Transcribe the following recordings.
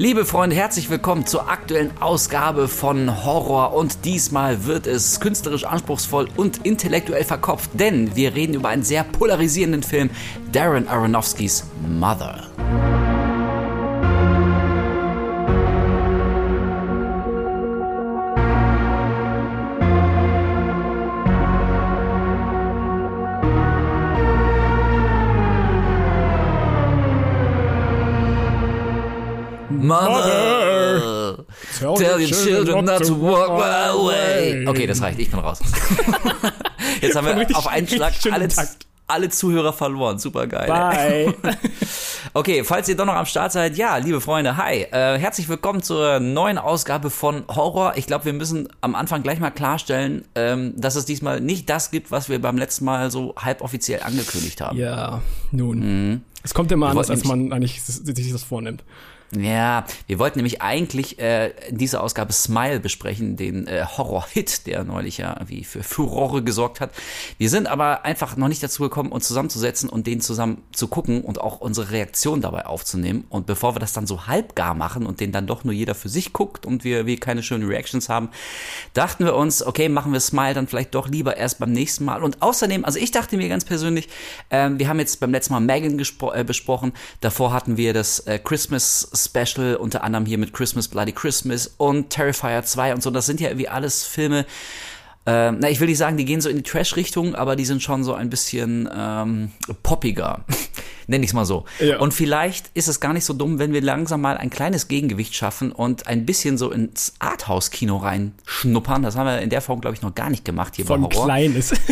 Liebe Freunde, herzlich willkommen zur aktuellen Ausgabe von Horror und diesmal wird es künstlerisch anspruchsvoll und intellektuell verkopft, denn wir reden über einen sehr polarisierenden Film, Darren Aronofskys Mother. Mother, tell, tell your children not to walk away. Okay, das reicht, ich bin raus. Jetzt haben wir auf einen Schlag alle, alle Zuhörer verloren. Super geil. Bye. Okay, falls ihr doch noch am Start seid, ja, liebe Freunde, hi. Äh, herzlich willkommen zur neuen Ausgabe von Horror. Ich glaube, wir müssen am Anfang gleich mal klarstellen, ähm, dass es diesmal nicht das gibt, was wir beim letzten Mal so halboffiziell angekündigt haben. Ja, nun. Mhm. Es kommt immer anders, als man eigentlich sich das vornimmt. Ja, wir wollten nämlich eigentlich äh, in dieser Ausgabe Smile besprechen, den äh, Horror-Hit, der neulich ja wie für Furore gesorgt hat. Wir sind aber einfach noch nicht dazu gekommen, uns zusammenzusetzen und den zusammen zu gucken und auch unsere Reaktion dabei aufzunehmen. Und bevor wir das dann so halbgar machen und den dann doch nur jeder für sich guckt und wir, wir keine schönen Reactions haben, dachten wir uns, okay, machen wir Smile dann vielleicht doch lieber erst beim nächsten Mal. Und außerdem, also ich dachte mir ganz persönlich, äh, wir haben jetzt beim letzten Mal Megan äh, besprochen, davor hatten wir das äh, Christmas Special, unter anderem hier mit Christmas Bloody Christmas und Terrifier 2 und so. Das sind ja irgendwie alles Filme, äh, na, ich will nicht sagen, die gehen so in die Trash-Richtung, aber die sind schon so ein bisschen ähm, poppiger. Nenne ich es mal so. Ja. Und vielleicht ist es gar nicht so dumm, wenn wir langsam mal ein kleines Gegengewicht schaffen und ein bisschen so ins Arthouse-Kino reinschnuppern. Das haben wir in der Form, glaube ich, noch gar nicht gemacht hier Von bei Horror. kleines.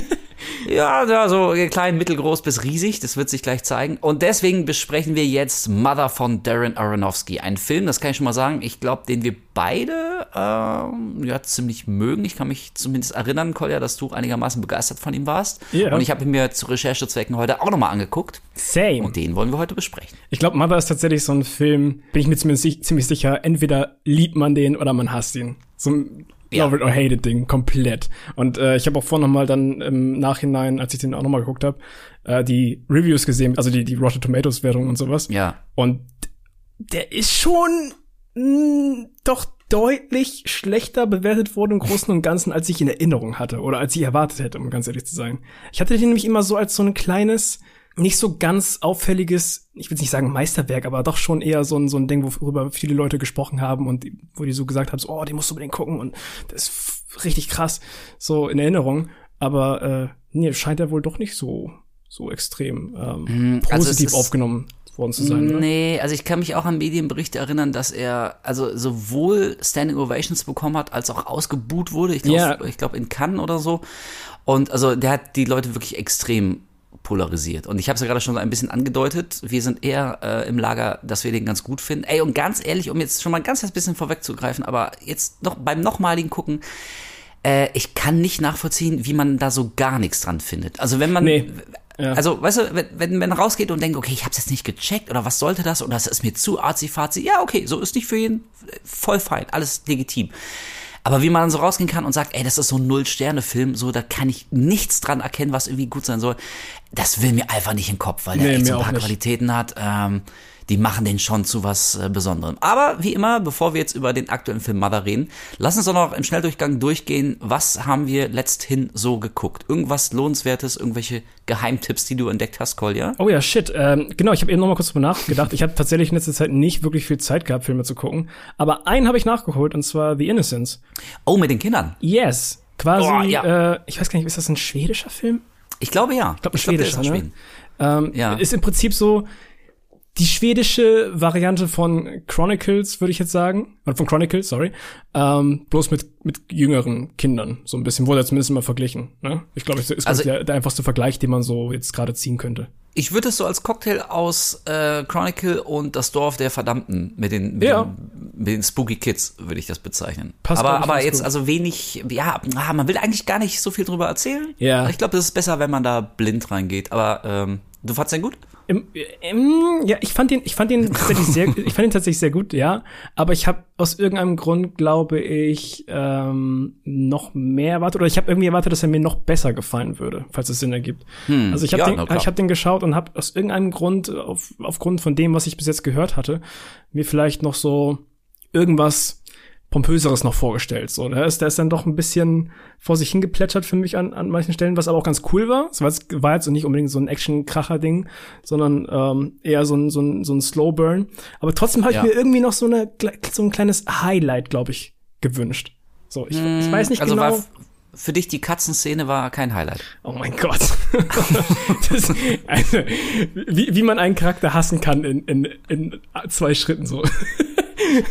Ja, ja, so klein, mittelgroß bis riesig, das wird sich gleich zeigen. Und deswegen besprechen wir jetzt Mother von Darren Aronofsky. Ein Film, das kann ich schon mal sagen, ich glaube, den wir beide ähm, ja, ziemlich mögen. Ich kann mich zumindest erinnern, Kolja, dass du einigermaßen begeistert von ihm warst. Yeah. Und ich habe ihn mir zu Recherchezwecken heute auch nochmal angeguckt. Same. Und den wollen wir heute besprechen. Ich glaube, Mother ist tatsächlich so ein Film, bin ich mir ziemlich, ziemlich sicher, entweder liebt man den oder man hasst ihn. So ein ja. Love it or hate it Ding, komplett. Und äh, ich habe auch vorhin nochmal dann im Nachhinein, als ich den auch nochmal geguckt habe, äh, die Reviews gesehen, also die, die Rotten Tomatoes Wertung und sowas. Ja. Und der ist schon mh, mm, doch deutlich schlechter bewertet worden im Großen und Ganzen, als ich in Erinnerung hatte oder als ich erwartet hätte, um ganz ehrlich zu sein. Ich hatte den nämlich immer so als so ein kleines, nicht so ganz auffälliges, ich will nicht sagen Meisterwerk, aber doch schon eher so ein, so ein Ding, worüber viele Leute gesprochen haben und wo die so gesagt haben, so, oh, den musst du unbedingt gucken und das ist richtig krass, so in Erinnerung. Aber äh, nee, scheint er wohl doch nicht so, so extrem ähm, also positiv aufgenommen worden zu sein. Oder? Nee, also ich kann mich auch an Medienberichte erinnern, dass er also sowohl Standing Ovations bekommen hat, als auch ausgebuht wurde. Ich glaube, yeah. ich glaube in Cannes oder so. Und also der hat die Leute wirklich extrem polarisiert. Und ich habe es ja gerade schon ein bisschen angedeutet. Wir sind eher äh, im Lager, dass wir den ganz gut finden. Ey, und ganz ehrlich, um jetzt schon mal ganz ein bisschen vorwegzugreifen, aber jetzt noch beim nochmaligen Gucken, äh, ich kann nicht nachvollziehen, wie man da so gar nichts dran findet. Also wenn man. Nee. Ja. Also, weißt du, wenn, wenn man rausgeht und denkt, okay, ich hab's jetzt nicht gecheckt oder was sollte das oder das ist mir zu arzi-fazi, ja, okay, so ist nicht für jeden voll fein, alles legitim. Aber wie man dann so rausgehen kann und sagt, ey, das ist so ein Null-Sterne-Film, so, da kann ich nichts dran erkennen, was irgendwie gut sein soll, das will mir einfach nicht in den Kopf, weil der nee, echt so ein paar Qualitäten hat. Ähm, die machen den schon zu was äh, Besonderem. Aber wie immer, bevor wir jetzt über den aktuellen Film Mother reden, lass uns doch noch im Schnelldurchgang durchgehen. Was haben wir letzthin so geguckt? Irgendwas Lohnenswertes, irgendwelche Geheimtipps, die du entdeckt hast, Kolja? Oh ja, shit. Ähm, genau, ich habe eben noch mal kurz drüber nachgedacht. ich habe tatsächlich in letzter Zeit nicht wirklich viel Zeit gehabt, Filme zu gucken. Aber einen habe ich nachgeholt, und zwar The Innocence. Oh, mit den Kindern? Yes. Quasi, oh, ja. äh, ich weiß gar nicht, ist das ein schwedischer Film? Ich glaube ja. Ich glaube, ein schwedischer, glaub, ne? Ähm, ja. Ist im Prinzip so, die schwedische Variante von Chronicles, würde ich jetzt sagen. Oder von Chronicles, sorry. Ähm, bloß mit, mit jüngeren Kindern. So ein bisschen, wurde zumindest immer verglichen. Ne? Ich glaube, es ist also, der, der einfachste Vergleich, den man so jetzt gerade ziehen könnte. Ich würde es so als Cocktail aus äh, Chronicle und das Dorf der Verdammten mit den, mit, ja. den, mit den Spooky Kids, würde ich das bezeichnen. Passt aber aber jetzt gut. also wenig, ja, ah, man will eigentlich gar nicht so viel drüber erzählen. Ja. Ich glaube, es ist besser, wenn man da blind reingeht. Aber ähm, du fandst den gut? im, im, ja, ich fand ihn, ich fand ihn tatsächlich sehr, ich fand ihn tatsächlich sehr gut, ja. Aber ich habe aus irgendeinem Grund, glaube ich, ähm, noch mehr erwartet oder ich habe irgendwie erwartet, dass er mir noch besser gefallen würde, falls es Sinn ergibt. Hm, also ich habe ja, den, ich habe den geschaut und habe aus irgendeinem Grund, auf, aufgrund von dem, was ich bis jetzt gehört hatte, mir vielleicht noch so irgendwas Pompöseres noch vorgestellt. So, der ist, der ist dann doch ein bisschen vor sich hingeplätschert für mich an, an manchen Stellen, was aber auch ganz cool war. Es war jetzt, war jetzt nicht unbedingt so ein Action-Kracher-Ding, sondern ähm, eher so ein, so ein, so ein Slow-Burn. Aber trotzdem habe ich ja. mir irgendwie noch so, eine, so ein kleines Highlight, glaube ich, gewünscht. So, ich, hm, ich weiß nicht also genau. Für dich die Katzenszene war kein Highlight. Oh mein Gott. das, also, wie, wie man einen Charakter hassen kann in, in, in zwei Schritten so.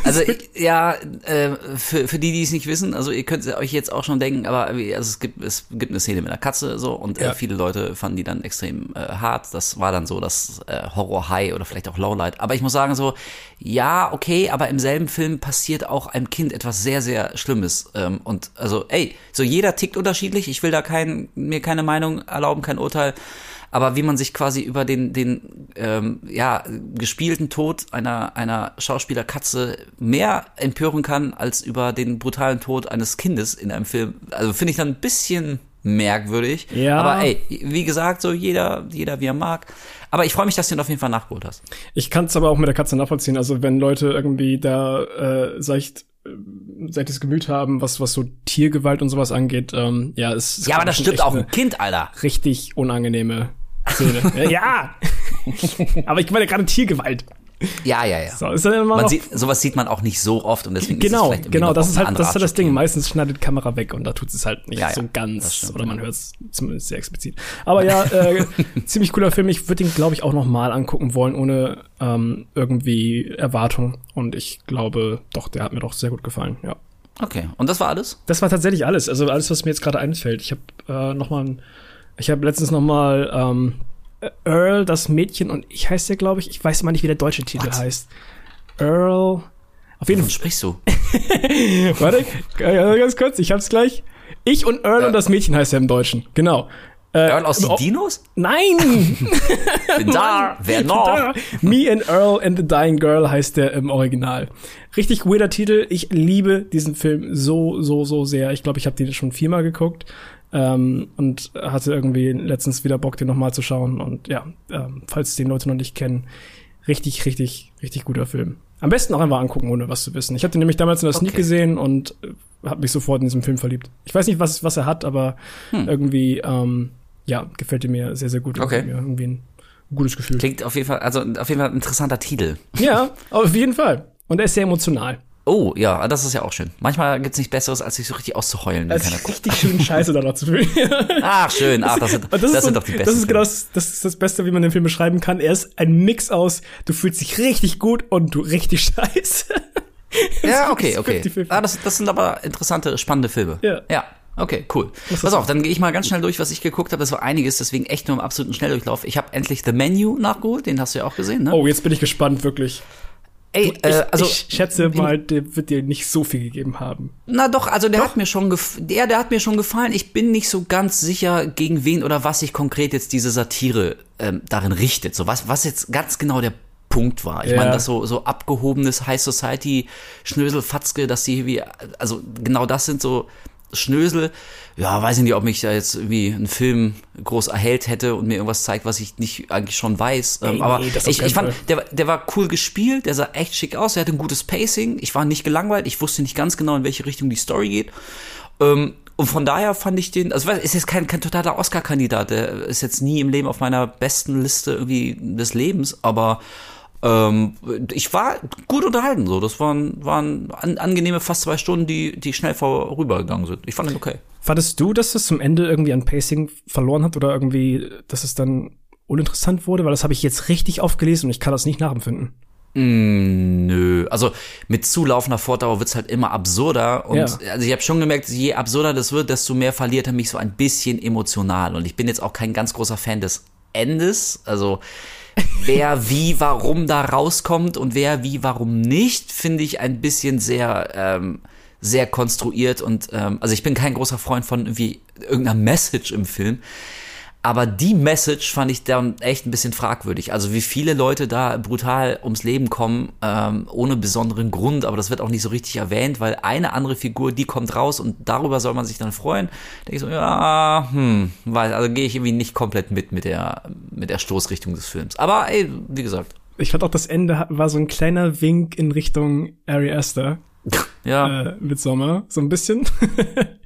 Also ja, äh, für, für die, die es nicht wissen, also ihr könnt euch jetzt auch schon denken, aber also es gibt es gibt eine Szene mit einer Katze so und äh, ja. äh, viele Leute fanden die dann extrem äh, hart. Das war dann so das äh, Horror High oder vielleicht auch Lowlight. Aber ich muss sagen so, ja okay, aber im selben Film passiert auch einem Kind etwas sehr sehr Schlimmes ähm, und also ey, so jeder tickt unterschiedlich. Ich will da kein mir keine Meinung erlauben, kein Urteil aber wie man sich quasi über den, den ähm, ja, gespielten Tod einer, einer Schauspielerkatze mehr empören kann, als über den brutalen Tod eines Kindes in einem Film. Also finde ich dann ein bisschen merkwürdig. Ja. Aber ey, wie gesagt, so jeder, jeder wie er mag. Aber ich freue mich, dass du ihn auf jeden Fall nachgeholt hast. Ich kann es aber auch mit der Katze nachvollziehen. Also wenn Leute irgendwie da äh, seicht äh, seichtes Gemüt haben, was was so Tiergewalt und sowas angeht, ähm, ja, es Ja, aber das stimmt auch ein Kind, Alter. Richtig unangenehme Szene. ja. Aber ich meine gerade Tiergewalt. Ja, ja, ja. So, ist dann immer man sieht, sowas sieht man auch nicht so oft und deswegen genau, ist es genau, das ist halt das ist halt das Ding. Meistens schneidet die Kamera weg und da tut es halt nicht ja, ja, so ganz stimmt, oder man hört es zumindest sehr explizit. Aber ja, äh, ziemlich cooler Film. Ich würde ihn, glaube ich, auch noch mal angucken wollen ohne ähm, irgendwie Erwartung und ich glaube, doch, der hat mir doch sehr gut gefallen. Ja. Okay. Und das war alles? Das war tatsächlich alles. Also alles, was mir jetzt gerade einfällt. Ich habe äh, noch mal ein ich habe letztens noch mal ähm, Earl, das Mädchen und ich heißt der, glaube ich. Ich weiß mal nicht, wie der deutsche Titel What? heißt. Earl. Auf jeden Fall. sprichst du? Warte, ganz kurz, ich hab's gleich. Ich und Earl äh. und das Mädchen heißt er im Deutschen. Genau. Äh, Earl aus den Dinos? Nein! bin da, wer noch? Me and Earl and the Dying Girl heißt der im Original. Richtig weirder Titel. Ich liebe diesen Film so, so, so sehr. Ich glaube, ich habe den schon viermal geguckt. Ähm, und hatte irgendwie letztens wieder Bock, den nochmal zu schauen. Und ja, ähm, falls den Leute noch nicht kennen, richtig, richtig, richtig guter Film. Am besten auch einfach angucken, ohne was zu wissen. Ich hatte nämlich damals in der okay. Sneak gesehen und äh, habe mich sofort in diesem Film verliebt. Ich weiß nicht, was, was er hat, aber hm. irgendwie, ähm, ja, gefällt mir sehr, sehr gut. Okay. Mir irgendwie ein gutes Gefühl. Klingt auf jeden Fall, also auf jeden Fall ein interessanter Titel. Ja, auf jeden Fall. Und er ist sehr emotional. Oh, ja, das ist ja auch schön. Manchmal gibt's nichts Besseres, als sich so richtig auszuheulen. Das ist richtig schön scheiße danach zu fühlen. Ach, schön. Ach, das sind, das, das sind doch die besten. Das ist genau das, das, ist das Beste, wie man den Film beschreiben kann. Er ist ein Mix aus, du fühlst dich richtig gut und du richtig scheiße. ja, okay, okay. 50 -50. Ah, das, das sind aber interessante, spannende Filme. Ja. Ja. Okay, cool. Pass auf, dann gehe ich mal ganz schnell durch, was ich geguckt habe. Das war einiges, deswegen echt nur im absoluten Schnelldurchlauf. Ich habe endlich The Menu nachgeholt, den hast du ja auch gesehen, ne? Oh, jetzt bin ich gespannt, wirklich. Ey, ich, äh, also ich schätze mal, der wird dir nicht so viel gegeben haben. Na doch, also der doch. hat mir schon der, der hat mir schon gefallen. Ich bin nicht so ganz sicher, gegen wen oder was sich konkret jetzt diese Satire ähm, darin richtet. So was, was jetzt ganz genau der Punkt war. Ich ja. meine, das so so abgehobenes High Society Schnöselfatzke, dass sie wie also genau das sind so Schnösel. Ja, weiß ich nicht, ob mich da jetzt irgendwie ein Film groß erhellt hätte und mir irgendwas zeigt, was ich nicht eigentlich schon weiß. Ey, ähm, aber nee, ich, ich fand, der, der war cool gespielt, der sah echt schick aus, der hatte ein gutes Pacing. Ich war nicht gelangweilt, ich wusste nicht ganz genau, in welche Richtung die Story geht. Ähm, und von daher fand ich den, also ist jetzt kein, kein totaler Oscar-Kandidat, der ist jetzt nie im Leben auf meiner besten Liste irgendwie des Lebens, aber ähm, ich war gut unterhalten, so. Das waren, waren an, angenehme fast zwei Stunden, die, die schnell vorübergegangen sind. Ich fand den okay. Fandest du, dass es zum Ende irgendwie an Pacing verloren hat oder irgendwie, dass es dann uninteressant wurde? Weil das habe ich jetzt richtig aufgelesen und ich kann das nicht nachempfinden. Mm, nö, also mit zulaufender Fortdauer wird's halt immer absurder und ja. also ich habe schon gemerkt, je absurder das wird, desto mehr verliert er mich so ein bisschen emotional und ich bin jetzt auch kein ganz großer Fan des Endes, also wer wie warum da rauskommt und wer wie warum nicht, finde ich ein bisschen sehr ähm, sehr konstruiert und ähm, also ich bin kein großer Freund von irgendwie irgendeiner Message im Film. Aber die Message fand ich dann echt ein bisschen fragwürdig. Also wie viele Leute da brutal ums Leben kommen, ähm, ohne besonderen Grund, aber das wird auch nicht so richtig erwähnt, weil eine andere Figur, die kommt raus und darüber soll man sich dann freuen. Da denke ich so, ja, hm, weil, also gehe ich irgendwie nicht komplett mit mit der, mit der Stoßrichtung des Films. Aber ey, wie gesagt. Ich fand auch das Ende war so ein kleiner Wink in Richtung Ari Aster. Ja. Äh, mit Sommer, so ein bisschen.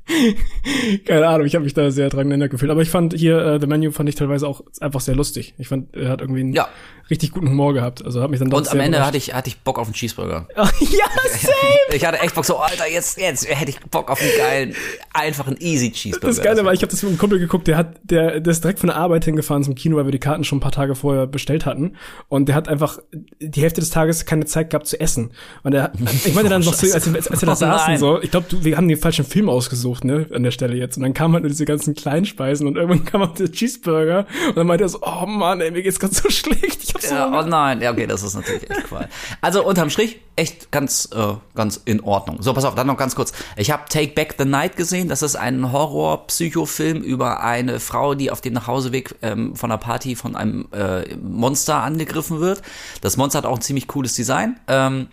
Keine Ahnung, ich habe mich da sehr dran erinnert gefühlt. Aber ich fand hier äh, The Menu fand ich teilweise auch einfach sehr lustig. Ich fand, er hat irgendwie einen ja. richtig guten Humor gehabt. Also hat mich dann doch Und am Ende hatte ich, hatte ich Bock auf einen Cheeseburger. ja, same! ich hatte echt Bock so, Alter, jetzt, jetzt hätte ich Bock auf einen geilen, einfachen easy Cheeseburger. Das Geile war, ich habe das mit einem Kumpel geguckt, der hat, der, der ist direkt von der Arbeit hingefahren zum Kino, weil wir die Karten schon ein paar Tage vorher bestellt hatten. Und der hat einfach die Hälfte des Tages keine Zeit gehabt zu essen. Und er, ich meinte dann noch so, als, als, als wir da oh, saßen, so, ich glaube, wir haben den falschen Film ausgesucht, ne, an der Stelle jetzt. Und dann kamen halt nur diese ganzen Kleinspeisen und irgendwann kam auch der Cheeseburger und dann meinte er so, oh Mann, ey, mir geht's ganz so schlecht. Ich hab so ja, oh nein, ja, okay, das ist natürlich echt Qual. Also unterm Strich echt ganz, äh, ganz in Ordnung. So, pass auf, dann noch ganz kurz. Ich habe Take Back the Night gesehen. Das ist ein Horror-Psychofilm über eine Frau, die auf dem Nachhauseweg ähm, von einer Party von einem äh, Monster angegriffen wird. Das Monster hat auch ein ziemlich cooles Design. Ähm,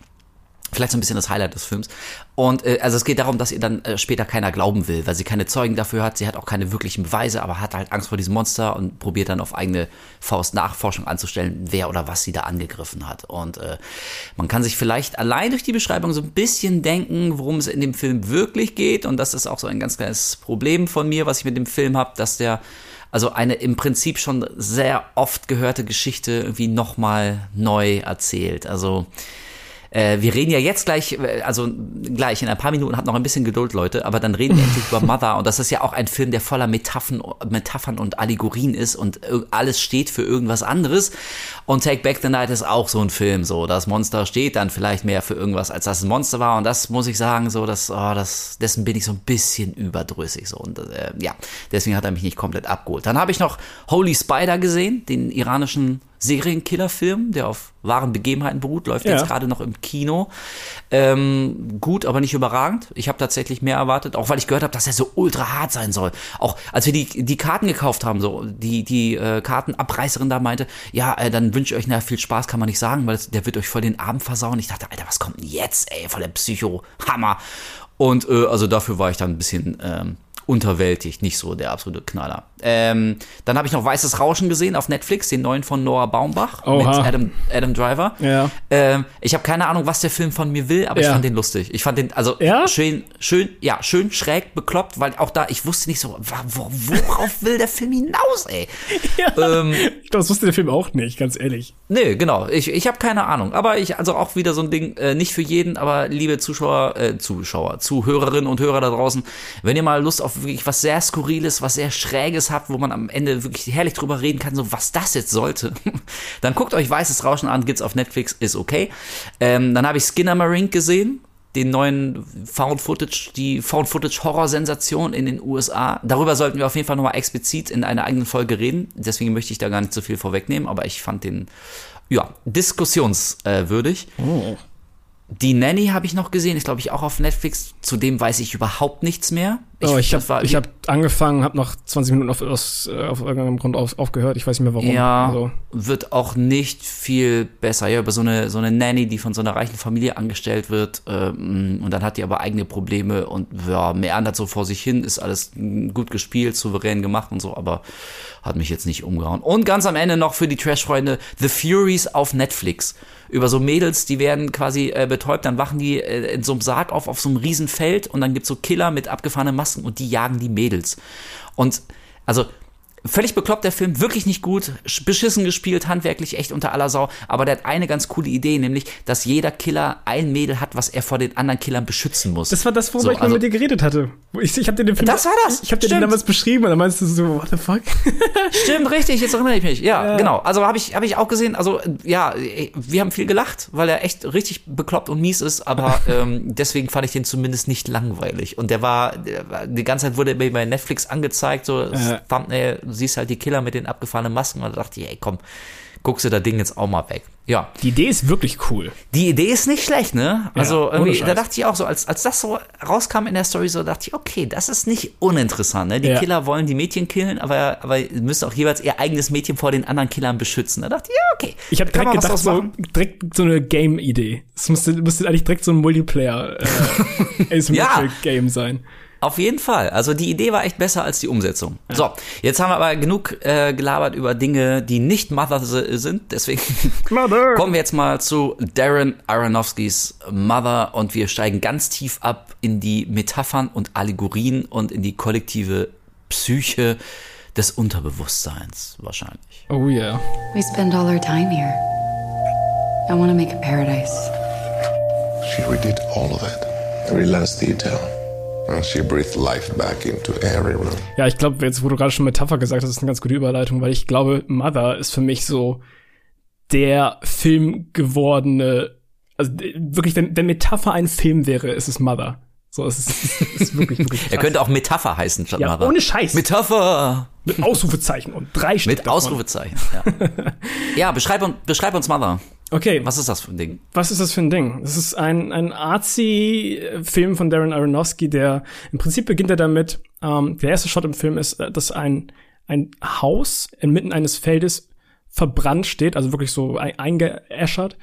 Vielleicht so ein bisschen das Highlight des Films. Und äh, also es geht darum, dass ihr dann äh, später keiner glauben will, weil sie keine Zeugen dafür hat. Sie hat auch keine wirklichen Beweise, aber hat halt Angst vor diesem Monster und probiert dann auf eigene Faust Nachforschung anzustellen, wer oder was sie da angegriffen hat. Und äh, man kann sich vielleicht allein durch die Beschreibung so ein bisschen denken, worum es in dem Film wirklich geht. Und das ist auch so ein ganz kleines Problem von mir, was ich mit dem Film habe, dass der also eine im Prinzip schon sehr oft gehörte Geschichte irgendwie nochmal neu erzählt. Also äh, wir reden ja jetzt gleich, äh, also gleich in ein paar Minuten, habt noch ein bisschen Geduld, Leute, aber dann reden wir endlich über Mother und das ist ja auch ein Film, der voller Metaphern, Metaphern und Allegorien ist und alles steht für irgendwas anderes. Und Take Back the Night ist auch so ein Film, so das Monster steht dann vielleicht mehr für irgendwas, als das ein Monster war und das muss ich sagen, so das, oh, das, dessen bin ich so ein bisschen überdrüssig so und äh, ja, deswegen hat er mich nicht komplett abgeholt. Dann habe ich noch Holy Spider gesehen, den iranischen Serienkillerfilm, der auf wahren Begebenheiten beruht, läuft ja. jetzt gerade noch im Kino. Ähm, gut, aber nicht überragend. Ich habe tatsächlich mehr erwartet, auch weil ich gehört habe, dass er so ultra hart sein soll. Auch als wir die, die Karten gekauft haben, so die, die äh, Kartenabreißerin da meinte, ja, äh, dann wünsche ich euch na, viel Spaß, kann man nicht sagen, weil der wird euch voll den Abend versauen. Ich dachte, Alter, was kommt denn jetzt, ey, voll der Psycho-Hammer. Und äh, also dafür war ich dann ein bisschen ähm, unterwältigt, nicht so der absolute Knaller. Ähm, dann habe ich noch Weißes Rauschen gesehen auf Netflix, den neuen von Noah Baumbach Oha. mit Adam, Adam Driver. Ja. Ähm, ich habe keine Ahnung, was der Film von mir will, aber ja. ich fand den lustig. Ich fand den, also ja? schön, schön, ja, schön schräg bekloppt, weil auch da, ich wusste nicht so, worauf will der Film hinaus, ey? Ja. Ähm, ich glaube, das wusste der Film auch nicht, ganz ehrlich. Nee, genau. Ich, ich habe keine Ahnung. Aber ich, also auch wieder so ein Ding, äh, nicht für jeden, aber liebe Zuschauer, äh, Zuschauer, Zuhörerinnen und Hörer da draußen, wenn ihr mal Lust auf wirklich was sehr Skurriles, was sehr Schräges habt, wo man am Ende wirklich herrlich drüber reden kann, so was das jetzt sollte, dann guckt euch Weißes Rauschen an, gibt's auf Netflix, ist okay. Ähm, dann habe ich Skinner Marink gesehen, den neuen Found Footage, die Found Footage Horror Sensation in den USA. Darüber sollten wir auf jeden Fall nochmal explizit in einer eigenen Folge reden. Deswegen möchte ich da gar nicht so viel vorwegnehmen, aber ich fand den, ja, diskussionswürdig. Oh. Die Nanny habe ich noch gesehen, ist glaube ich auch auf Netflix. Zudem weiß ich überhaupt nichts mehr. Ich, oh, ich habe hab angefangen, habe noch 20 Minuten auf, aus, äh, auf irgendeinem Grund auf, aufgehört. Ich weiß nicht mehr warum. Ja, also. wird auch nicht viel besser. Ja, über so eine so eine Nanny, die von so einer reichen Familie angestellt wird ähm, und dann hat die aber eigene Probleme und ja, meandert so vor sich hin. Ist alles gut gespielt, souverän gemacht und so, aber hat mich jetzt nicht umgehauen. Und ganz am Ende noch für die Trash-Freunde The Furies auf Netflix über so Mädels, die werden quasi äh, betäubt, dann wachen die äh, in so einem Sarg auf, auf so einem Riesenfeld und dann gibt's so Killer mit abgefahrenen Masken und die jagen die Mädels. Und also Völlig bekloppt der Film, wirklich nicht gut, beschissen gespielt, handwerklich echt unter aller Sau, aber der hat eine ganz coole Idee, nämlich, dass jeder Killer ein Mädel hat, was er vor den anderen Killern beschützen muss. Das war das, worüber so, ich mal also, mit dir geredet hatte. Ich, ich habe dir den Film. Das war das. Ich habe dir den damals beschrieben und dann meinst du so, what the fuck? Stimmt, richtig, jetzt erinnere ich mich. Ja, ja. genau. Also habe ich, hab ich auch gesehen, also ja, wir haben viel gelacht, weil er echt richtig bekloppt und mies ist, aber ähm, deswegen fand ich den zumindest nicht langweilig. Und der war, der die ganze Zeit wurde mir bei Netflix angezeigt, so äh. Thumbnail siehst halt die Killer mit den abgefahrenen Masken und da dachte ich, ey, komm, guckst du das Ding jetzt auch mal weg. Ja. Die Idee ist wirklich cool. Die Idee ist nicht schlecht, ne? Also ja, irgendwie, da dachte ich auch so, als, als das so rauskam in der Story, so dachte ich, okay, das ist nicht uninteressant, ne? Die ja. Killer wollen die Mädchen killen, aber, aber müssen auch jeweils ihr eigenes Mädchen vor den anderen Killern beschützen. Da dachte ich, ja, okay. Ich habe direkt gedacht, so, direkt so eine Game-Idee. Es müsste, müsste eigentlich direkt so ein Multiplayer äh, ja. Game sein. Auf jeden Fall. Also die Idee war echt besser als die Umsetzung. Ja. So, jetzt haben wir aber genug äh, gelabert über Dinge, die nicht Mother sind. Deswegen Mother. kommen wir jetzt mal zu Darren Aronofskis Mother und wir steigen ganz tief ab in die Metaphern und Allegorien und in die kollektive Psyche des Unterbewusstseins wahrscheinlich. Oh yeah. We spend all our time here. I want to make a paradise. She redid all of it. Every last detail. Ja, ich glaube, jetzt, wo du gerade schon Metapher gesagt hast, ist eine ganz gute Überleitung, weil ich glaube, Mother ist für mich so der Film gewordene, also wirklich, wenn, wenn Metapher ein Film wäre, ist es Mother. So, es ist, es ist wirklich, wirklich krass. Er könnte auch Metapher heißen statt ja, Mother. Ohne Scheiß. Metapher. Mit Ausrufezeichen und drei Stück Mit davon. Ausrufezeichen, ja. ja, beschreib, beschreib uns Mother. Okay. Was ist das für ein Ding? Was ist das für ein Ding? Das ist ein, ein Artsy-Film von Darren Aronofsky, der im Prinzip beginnt er damit, ähm, der erste Shot im Film ist, äh, dass ein, ein Haus inmitten eines Feldes verbrannt steht, also wirklich so eingeäschert.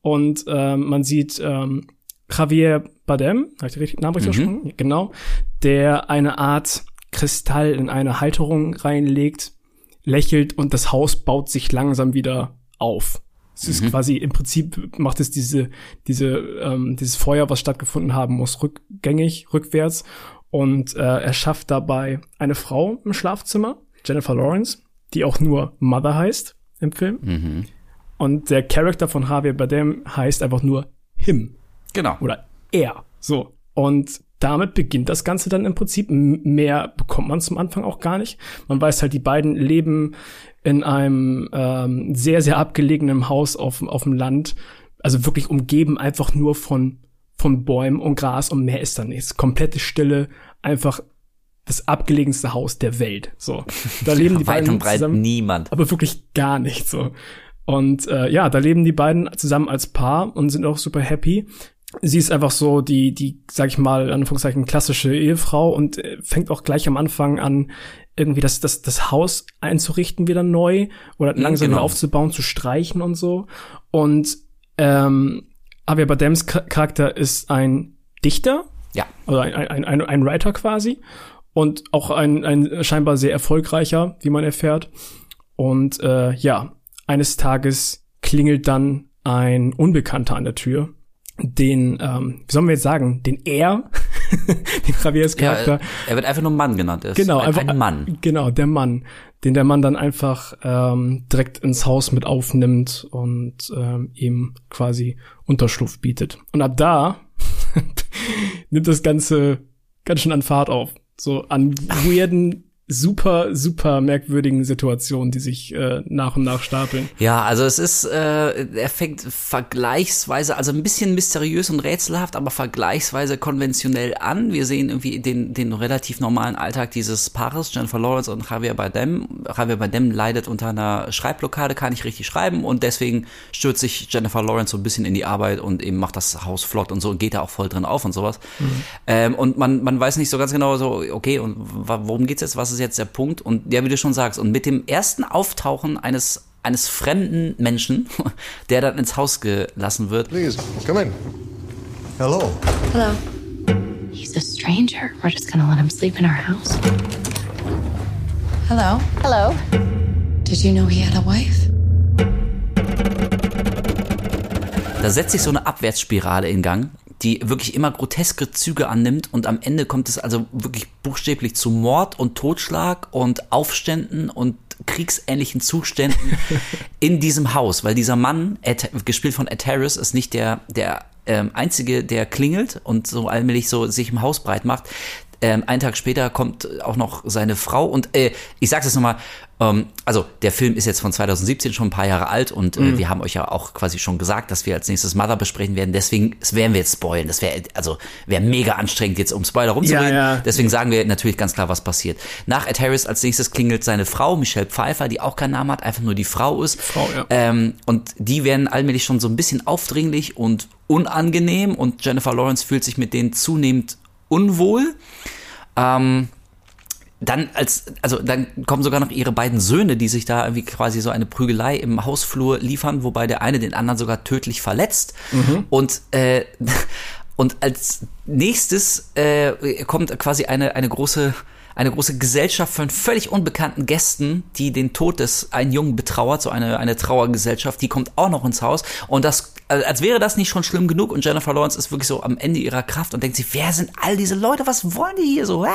Und ähm, man sieht ähm, Javier Badem, habe ich den richtigen Namen richtig mhm. Genau, der eine Art Kristall in eine Halterung reinlegt, lächelt und das Haus baut sich langsam wieder auf. Es ist mhm. quasi im Prinzip macht es diese diese ähm, dieses Feuer, was stattgefunden haben muss, rückgängig, rückwärts und äh, er schafft dabei eine Frau im Schlafzimmer, Jennifer Lawrence, die auch nur Mother heißt im Film. Mhm. Und der Charakter von Javier Bardem heißt einfach nur him. Genau. Oder er. So. Und damit beginnt das Ganze dann im Prinzip. Mehr bekommt man zum Anfang auch gar nicht. Man weiß halt, die beiden leben in einem ähm, sehr, sehr abgelegenen Haus auf, auf dem Land. Also wirklich umgeben einfach nur von, von Bäumen und Gras und mehr ist da nichts. Komplette Stille, einfach das abgelegenste Haus der Welt. So, da leben die Weit beiden und breit zusammen, niemand. aber wirklich gar nicht so. Und äh, ja, da leben die beiden zusammen als Paar und sind auch super happy. Sie ist einfach so die, die, sag ich mal, Anführungszeichen klassische Ehefrau und äh, fängt auch gleich am Anfang an, irgendwie das, das, das Haus einzurichten wieder neu oder mhm, langsam genau. aufzubauen, zu streichen und so. Und ähm, Javier Badems Charakter ist ein Dichter. Ja. Oder ein, ein, ein, ein Writer quasi. Und auch ein, ein scheinbar sehr erfolgreicher, wie man erfährt. Und äh, ja, eines Tages klingelt dann ein Unbekannter an der Tür den, ähm, wie sollen wir jetzt sagen, den er, den Javiers Charakter. Ja, er wird einfach nur Mann genannt. Er ist genau, ein, einfach ein Mann. Genau, der Mann, den der Mann dann einfach ähm, direkt ins Haus mit aufnimmt und ähm, ihm quasi Unterschlupf bietet. Und ab da nimmt das Ganze ganz schön an Fahrt auf. So an weirden super, super merkwürdigen Situationen, die sich äh, nach und nach stapeln. Ja, also es ist, äh, er fängt vergleichsweise, also ein bisschen mysteriös und rätselhaft, aber vergleichsweise konventionell an. Wir sehen irgendwie den, den relativ normalen Alltag dieses Paares, Jennifer Lawrence und Javier Bardem. Javier Bardem leidet unter einer Schreibblockade, kann nicht richtig schreiben und deswegen stürzt sich Jennifer Lawrence so ein bisschen in die Arbeit und eben macht das Haus flott und so und geht da auch voll drin auf und sowas. Mhm. Ähm, und man, man weiß nicht so ganz genau so, okay, und worum geht's jetzt, was ist ist jetzt der Punkt. Und ja, wie du schon sagst, und mit dem ersten Auftauchen eines eines fremden Menschen, der dann ins Haus gelassen wird. Please, come in. Hello. Hello. He's a stranger. We're just gonna let him sleep in our house. Hello. Hello. Did you know he had a wife? Da setzt sich so eine Abwärtsspirale in Gang die wirklich immer groteske Züge annimmt und am Ende kommt es also wirklich buchstäblich zu Mord und Totschlag und Aufständen und kriegsähnlichen Zuständen in diesem Haus, weil dieser Mann, gespielt von Ed Harris, ist nicht der, der ähm, einzige, der klingelt und so allmählich so sich im Haus breit macht. Ähm, einen Tag später kommt auch noch seine Frau und äh, ich sag's jetzt nochmal, also der Film ist jetzt von 2017 schon ein paar Jahre alt und äh, mhm. wir haben euch ja auch quasi schon gesagt, dass wir als nächstes Mother besprechen werden. Deswegen das werden wir jetzt spoilen. Das wäre also wäre mega anstrengend jetzt um Spoiler rumzureden. Ja, ja. Deswegen sagen wir natürlich ganz klar, was passiert. Nach Ed Harris als nächstes klingelt seine Frau Michelle Pfeiffer, die auch keinen Namen hat, einfach nur die Frau ist. Frau, ja. Ähm, und die werden allmählich schon so ein bisschen aufdringlich und unangenehm und Jennifer Lawrence fühlt sich mit denen zunehmend unwohl. Ähm, dann als, also dann kommen sogar noch ihre beiden Söhne, die sich da irgendwie quasi so eine Prügelei im Hausflur liefern, wobei der eine den anderen sogar tödlich verletzt. Mhm. Und äh, und als nächstes äh, kommt quasi eine eine große eine große Gesellschaft von völlig unbekannten Gästen, die den Tod des einen Jungen betrauert, so eine, eine Trauergesellschaft, die kommt auch noch ins Haus. Und das, als wäre das nicht schon schlimm genug. Und Jennifer Lawrence ist wirklich so am Ende ihrer Kraft und denkt sich, wer sind all diese Leute? Was wollen die hier so? Hä?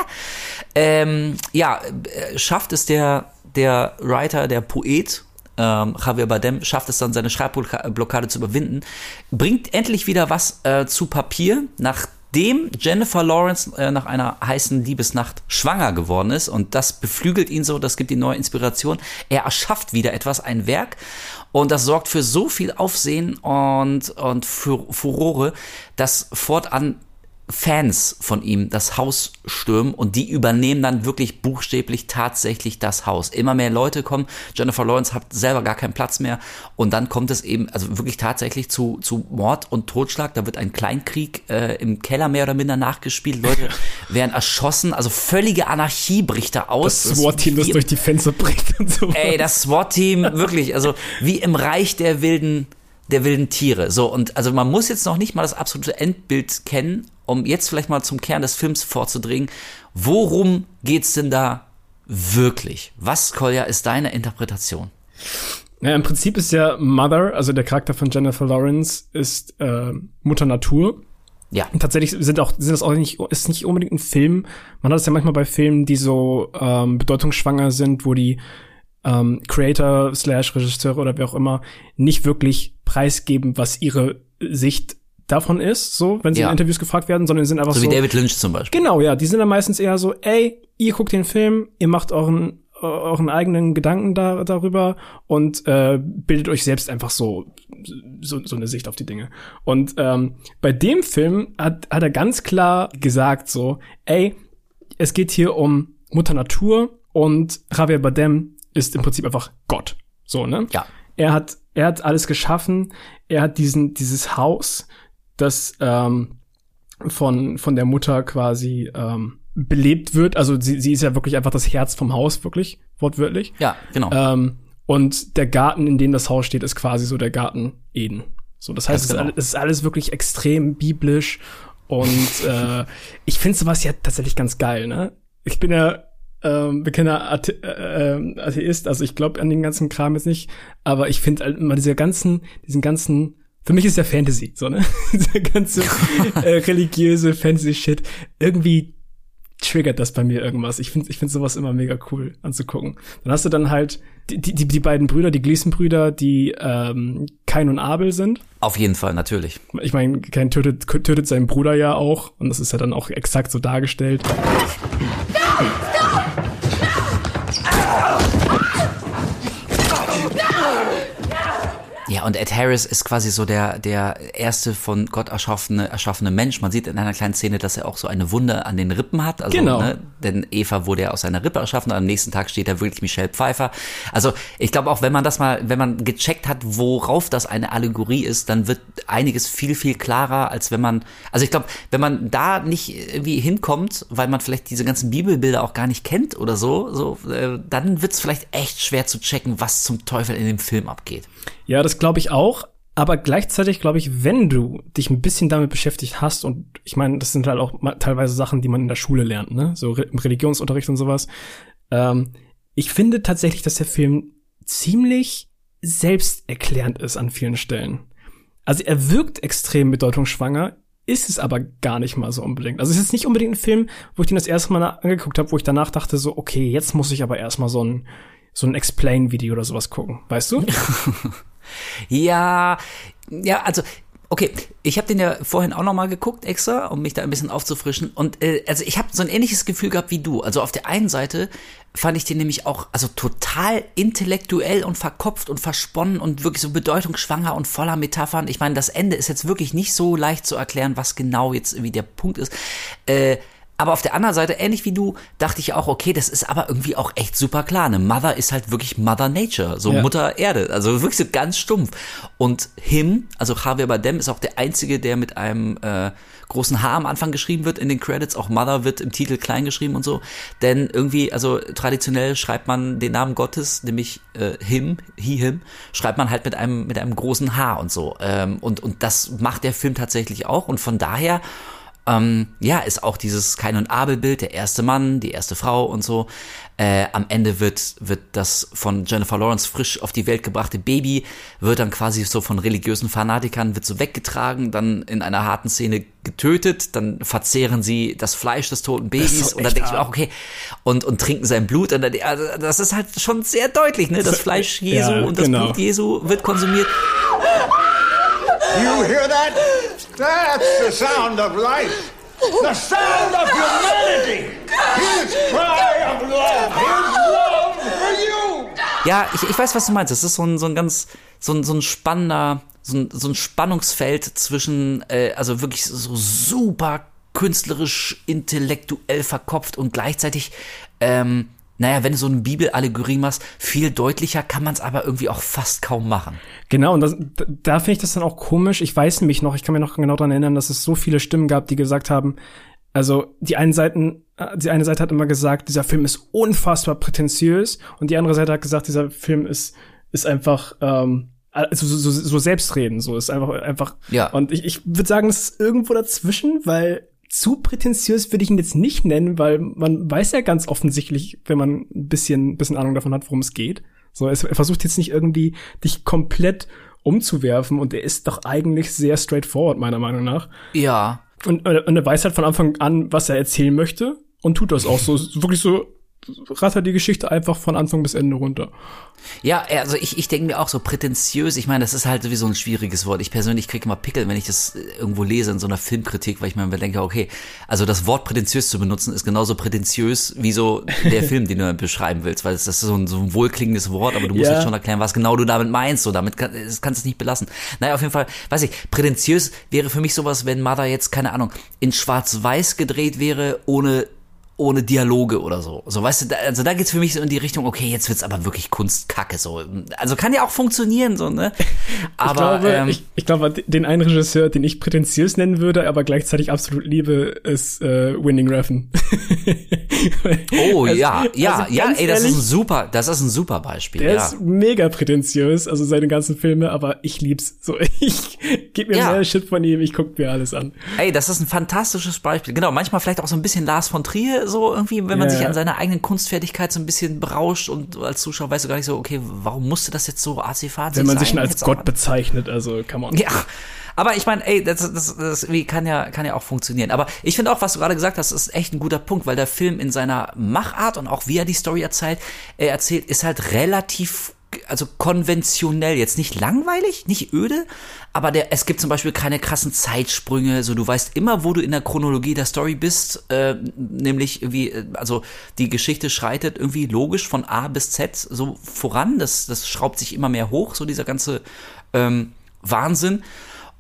Ähm, ja, äh, schafft es der, der Writer, der Poet, ähm, Javier Bardem schafft es dann, seine Schreibblockade zu überwinden, bringt endlich wieder was äh, zu Papier, nach nachdem Jennifer Lawrence äh, nach einer heißen Liebesnacht schwanger geworden ist und das beflügelt ihn so, das gibt ihm neue Inspiration. Er erschafft wieder etwas, ein Werk und das sorgt für so viel Aufsehen und, und für Furore, dass fortan Fans von ihm das Haus stürmen und die übernehmen dann wirklich buchstäblich tatsächlich das Haus. Immer mehr Leute kommen, Jennifer Lawrence hat selber gar keinen Platz mehr und dann kommt es eben, also wirklich tatsächlich zu, zu Mord und Totschlag. Da wird ein Kleinkrieg äh, im Keller mehr oder minder nachgespielt. Leute werden erschossen, also völlige Anarchie bricht da aus. Das SWAT-Team, das, durch die Fenster bricht und so. Ey, das SWAT-Team, wirklich, also wie im Reich der wilden der wilden Tiere. So, und also man muss jetzt noch nicht mal das absolute Endbild kennen, um jetzt vielleicht mal zum Kern des Films vorzudringen. Worum geht's denn da wirklich? Was, Kolja, ist deine Interpretation? Ja, im Prinzip ist ja Mother, also der Charakter von Jennifer Lawrence, ist äh, Mutter Natur. Ja. Und tatsächlich sind auch sind das auch nicht ist nicht unbedingt ein Film. Man hat es ja manchmal bei Filmen, die so ähm, bedeutungsschwanger sind, wo die ähm, Creator slash Regisseure oder wer auch immer nicht wirklich preisgeben, was ihre Sicht davon ist, so, wenn sie ja. in Interviews gefragt werden, sondern sind einfach so. So wie David Lynch zum Beispiel. Genau, ja. Die sind dann meistens eher so, ey, ihr guckt den Film, ihr macht euren, euren eigenen Gedanken da, darüber und äh, bildet euch selbst einfach so, so, so eine Sicht auf die Dinge. Und ähm, bei dem Film hat, hat er ganz klar gesagt so, ey, es geht hier um Mutter Natur und Javier Bardem ist im Prinzip einfach Gott. So, ne? Ja. Er hat, er hat alles geschaffen. Er hat diesen, dieses Haus, das ähm, von, von der Mutter quasi ähm, belebt wird. Also sie, sie ist ja wirklich einfach das Herz vom Haus, wirklich, wortwörtlich. Ja, genau. Ähm, und der Garten, in dem das Haus steht, ist quasi so der Garten Eden. So, das heißt, es, genau. ist ist alles wirklich extrem biblisch und äh, ich finde sowas ja tatsächlich ganz geil, ne? Ich bin ja ähm, bekennender Athe äh, äh, Atheist, also ich glaube an den ganzen Kram jetzt nicht, aber ich finde halt immer diese ganzen, diesen ganzen für mich ist ja Fantasy, so, ne? Dieser ganze äh, religiöse Fantasy-Shit. Irgendwie triggert das bei mir irgendwas. Ich finde ich finde sowas immer mega cool anzugucken. Dann hast du dann halt die, die, die beiden Brüder, die Gleason-Brüder, die ähm, Kain und Abel sind. Auf jeden Fall, natürlich. Ich meine, Kain tötet, tötet seinen Bruder ja auch und das ist ja dann auch exakt so dargestellt. Ja, und Ed Harris ist quasi so der, der erste von Gott erschaffene, erschaffene Mensch. Man sieht in einer kleinen Szene, dass er auch so eine Wunde an den Rippen hat. Also, genau. Ne, denn Eva wurde ja aus seiner Rippe erschaffen und am nächsten Tag steht da wirklich Michelle Pfeiffer. Also, ich glaube auch, wenn man das mal, wenn man gecheckt hat, worauf das eine Allegorie ist, dann wird einiges viel, viel klarer, als wenn man, also ich glaube, wenn man da nicht irgendwie hinkommt, weil man vielleicht diese ganzen Bibelbilder auch gar nicht kennt oder so, so, äh, dann wird es vielleicht echt schwer zu checken, was zum Teufel in dem Film abgeht. Ja, das glaube ich auch. Aber gleichzeitig glaube ich, wenn du dich ein bisschen damit beschäftigt hast, und ich meine, das sind halt auch teilweise Sachen, die man in der Schule lernt, ne? So im Religionsunterricht und sowas. Ähm, ich finde tatsächlich, dass der Film ziemlich selbsterklärend ist an vielen Stellen. Also er wirkt extrem bedeutungsschwanger, ist es aber gar nicht mal so unbedingt. Also es ist nicht unbedingt ein Film, wo ich den das erste Mal angeguckt habe, wo ich danach dachte so, okay, jetzt muss ich aber erstmal so ein so ein Explain-Video oder sowas gucken, weißt du? ja, ja, also Okay, ich habe den ja vorhin auch noch mal geguckt extra, um mich da ein bisschen aufzufrischen. Und äh, also ich habe so ein ähnliches Gefühl gehabt wie du. Also auf der einen Seite fand ich den nämlich auch also total intellektuell und verkopft und versponnen und wirklich so bedeutungsschwanger und voller Metaphern. Ich meine, das Ende ist jetzt wirklich nicht so leicht zu erklären, was genau jetzt irgendwie der Punkt ist. Äh, aber auf der anderen Seite, ähnlich wie du, dachte ich auch, okay, das ist aber irgendwie auch echt super klar. Eine Mother ist halt wirklich Mother Nature, so ja. Mutter Erde, also wirklich so ganz stumpf. Und Him, also Javier Bardem, ist auch der einzige, der mit einem äh, großen H am Anfang geschrieben wird in den Credits. Auch Mother wird im Titel klein geschrieben und so. Denn irgendwie, also traditionell schreibt man den Namen Gottes, nämlich äh, Him, He, Him, schreibt man halt mit einem mit einem großen H und so. Ähm, und und das macht der Film tatsächlich auch. Und von daher ähm, ja, ist auch dieses Kain und Abel-Bild, der erste Mann, die erste Frau und so. Äh, am Ende wird, wird das von Jennifer Lawrence frisch auf die Welt gebrachte Baby, wird dann quasi so von religiösen Fanatikern, wird so weggetragen, dann in einer harten Szene getötet, dann verzehren sie das Fleisch des toten Babys und dann denke ich mir auch, okay, und, und trinken sein Blut. Und dann, also das ist halt schon sehr deutlich, ne? Das Fleisch Jesu ja, und das genau. Blut Jesu wird konsumiert. You hear that? That's the sound of life. The sound of humanity. His cry of love. His love for you. Ja, ich, ich weiß, was du meinst. Das ist so ein, so ein ganz, so ein, so ein spannender, so ein, so ein Spannungsfeld zwischen, äh, also wirklich so super künstlerisch, intellektuell verkopft und gleichzeitig ähm, naja, wenn du so eine Bibelallegorie machst, viel deutlicher kann man es aber irgendwie auch fast kaum machen. Genau, und das, da finde ich das dann auch komisch. Ich weiß nämlich noch, ich kann mir noch genau daran erinnern, dass es so viele Stimmen gab, die gesagt haben, also die einen Seiten, äh, die eine Seite hat immer gesagt, dieser Film ist unfassbar prätentiös und die andere Seite hat gesagt, dieser Film ist, ist einfach, ähm, also so, so, so selbstreden, so ist einfach, einfach. Ja. Und ich, ich würde sagen, es ist irgendwo dazwischen, weil zu prätentiös würde ich ihn jetzt nicht nennen, weil man weiß ja ganz offensichtlich, wenn man ein bisschen, bisschen Ahnung davon hat, worum es geht. So, er versucht jetzt nicht irgendwie dich komplett umzuwerfen und er ist doch eigentlich sehr straightforward, meiner Meinung nach. Ja. Und, und er weiß halt von Anfang an, was er erzählen möchte und tut das auch so. Wirklich so rattert die Geschichte einfach von Anfang bis Ende runter. Ja, also ich, ich denke mir auch so prätentiös, ich meine, das ist halt sowieso ein schwieriges Wort. Ich persönlich kriege immer Pickel, wenn ich das irgendwo lese in so einer Filmkritik, weil ich mir denke, okay, also das Wort prätentiös zu benutzen ist genauso prätentiös wie so der Film, den du beschreiben willst, weil das ist so ein, so ein wohlklingendes Wort, aber du musst ja. jetzt schon erklären, was genau du damit meinst, so damit kann, das kannst du es nicht belassen. Naja, auf jeden Fall, weiß ich, prätentiös wäre für mich sowas, wenn Mother jetzt, keine Ahnung, in schwarz-weiß gedreht wäre, ohne ohne Dialoge oder so. So, weißt du, da, also da geht's für mich so in die Richtung, okay, jetzt wird's aber wirklich Kunstkacke so. Also kann ja auch funktionieren so, ne? Aber ich glaube, ähm, ich, ich glaube, den einen Regisseur, den ich prätentiös nennen würde, aber gleichzeitig absolut liebe, ist äh, Winning Refn. oh also, ja, ja, also ja, ey, das ehrlich, ist ein super, das ist ein super Beispiel. Der ja. ist mega prätentiös, also seine ganzen Filme, aber ich lieb's. So, ich geb mir ja. mehr Shit von ihm, ich guck mir alles an. Ey, das ist ein fantastisches Beispiel. Genau, manchmal vielleicht auch so ein bisschen Lars von Trier so irgendwie, wenn man ja, sich an seiner eigenen Kunstfertigkeit so ein bisschen berauscht und als Zuschauer weißt du gar nicht so, okay, warum musste das jetzt so AC-Fazit Wenn man sich schon als Gott bezeichnet, also kann man. Ja. Aber ich meine, ey, das, das, das wie kann ja, kann ja auch funktionieren. Aber ich finde auch, was du gerade gesagt hast, ist echt ein guter Punkt, weil der Film in seiner Machart und auch wie er die Story erzählt, er erzählt, ist halt relativ also konventionell, jetzt nicht langweilig, nicht öde, aber der, es gibt zum Beispiel keine krassen Zeitsprünge, so du weißt immer, wo du in der Chronologie der Story bist, äh, nämlich irgendwie, äh, also die Geschichte schreitet irgendwie logisch von A bis Z so voran, das, das schraubt sich immer mehr hoch, so dieser ganze ähm, Wahnsinn.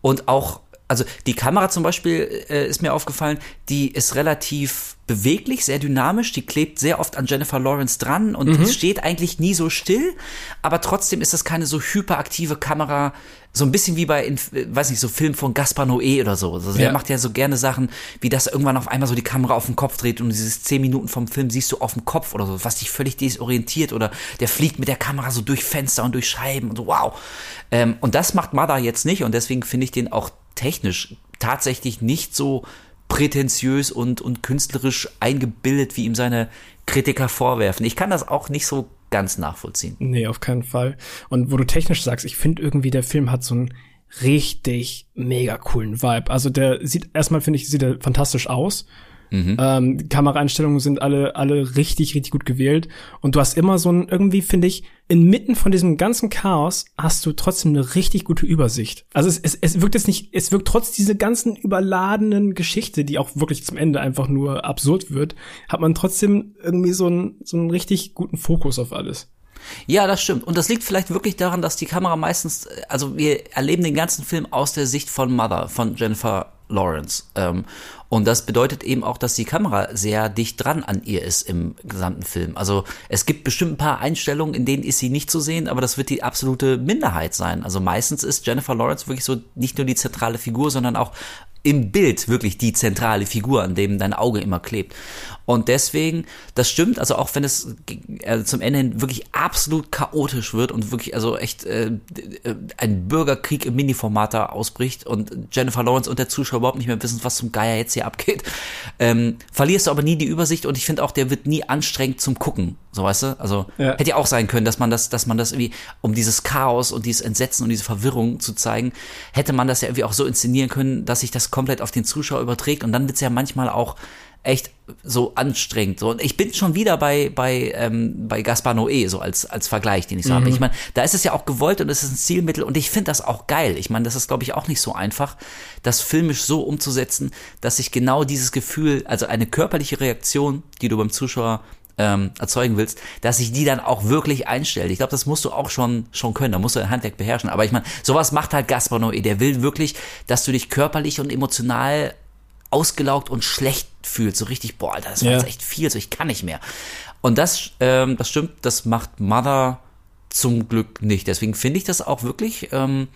Und auch also die Kamera zum Beispiel äh, ist mir aufgefallen, die ist relativ beweglich, sehr dynamisch, die klebt sehr oft an Jennifer Lawrence dran und mhm. steht eigentlich nie so still, aber trotzdem ist das keine so hyperaktive Kamera, so ein bisschen wie bei, weiß nicht, so Film von Gaspar Noé oder so. Also ja. Der macht ja so gerne Sachen, wie das irgendwann auf einmal so die Kamera auf den Kopf dreht und dieses zehn Minuten vom Film siehst du auf dem Kopf oder so, was dich völlig desorientiert oder der fliegt mit der Kamera so durch Fenster und durch Scheiben und so, wow. Ähm, und das macht Mada jetzt nicht und deswegen finde ich den auch technisch tatsächlich nicht so prätentiös und, und künstlerisch eingebildet, wie ihm seine Kritiker vorwerfen. Ich kann das auch nicht so ganz nachvollziehen. Nee, auf keinen Fall. Und wo du technisch sagst, ich finde irgendwie, der Film hat so einen richtig mega coolen Vibe. Also der sieht, erstmal finde ich, sieht er fantastisch aus. Mhm. Ähm, Kameraeinstellungen sind alle, alle richtig, richtig gut gewählt. Und du hast immer so ein, irgendwie finde ich, inmitten von diesem ganzen Chaos hast du trotzdem eine richtig gute Übersicht. Also es, es, es wirkt jetzt nicht, es wirkt trotz dieser ganzen überladenen Geschichte, die auch wirklich zum Ende einfach nur absurd wird, hat man trotzdem irgendwie so einen, so einen richtig guten Fokus auf alles. Ja, das stimmt. Und das liegt vielleicht wirklich daran, dass die Kamera meistens, also wir erleben den ganzen Film aus der Sicht von Mother, von Jennifer Lawrence. Ähm, und das bedeutet eben auch, dass die Kamera sehr dicht dran an ihr ist im gesamten Film. Also es gibt bestimmt ein paar Einstellungen, in denen ist sie nicht zu sehen, aber das wird die absolute Minderheit sein. Also meistens ist Jennifer Lawrence wirklich so nicht nur die zentrale Figur, sondern auch im Bild wirklich die zentrale Figur, an dem dein Auge immer klebt. Und deswegen, das stimmt, also auch wenn es äh, zum Ende hin wirklich absolut chaotisch wird und wirklich also echt äh, äh, ein Bürgerkrieg im Mini-Format da ausbricht und Jennifer Lawrence und der Zuschauer überhaupt nicht mehr wissen, was zum Geier jetzt hier abgeht, ähm, verlierst du aber nie die Übersicht und ich finde auch, der wird nie anstrengend zum Gucken, so weißt du? Also ja. hätte ja auch sein können, dass man das, dass man das irgendwie, um dieses Chaos und dieses Entsetzen und diese Verwirrung zu zeigen, hätte man das ja irgendwie auch so inszenieren können, dass sich das komplett auf den Zuschauer überträgt und dann wird's ja manchmal auch echt so anstrengend. So. Und ich bin schon wieder bei, bei, ähm, bei Gaspar Noé, so als, als Vergleich, den ich so mhm. habe. Ich meine, da ist es ja auch gewollt und es ist ein Zielmittel und ich finde das auch geil. Ich meine, das ist, glaube ich, auch nicht so einfach, das filmisch so umzusetzen, dass sich genau dieses Gefühl, also eine körperliche Reaktion, die du beim Zuschauer ähm, erzeugen willst, dass sich die dann auch wirklich einstellt. Ich glaube, das musst du auch schon schon können. Da musst du dein Handwerk beherrschen. Aber ich meine, sowas macht halt Gaspar Noé. Der will wirklich, dass du dich körperlich und emotional ausgelaugt und schlecht fühlt, so richtig, boah, Alter, das war ja. jetzt echt viel, so ich kann nicht mehr. Und das, ähm, das stimmt, das macht Mother zum Glück nicht. Deswegen finde ich das auch wirklich ähm,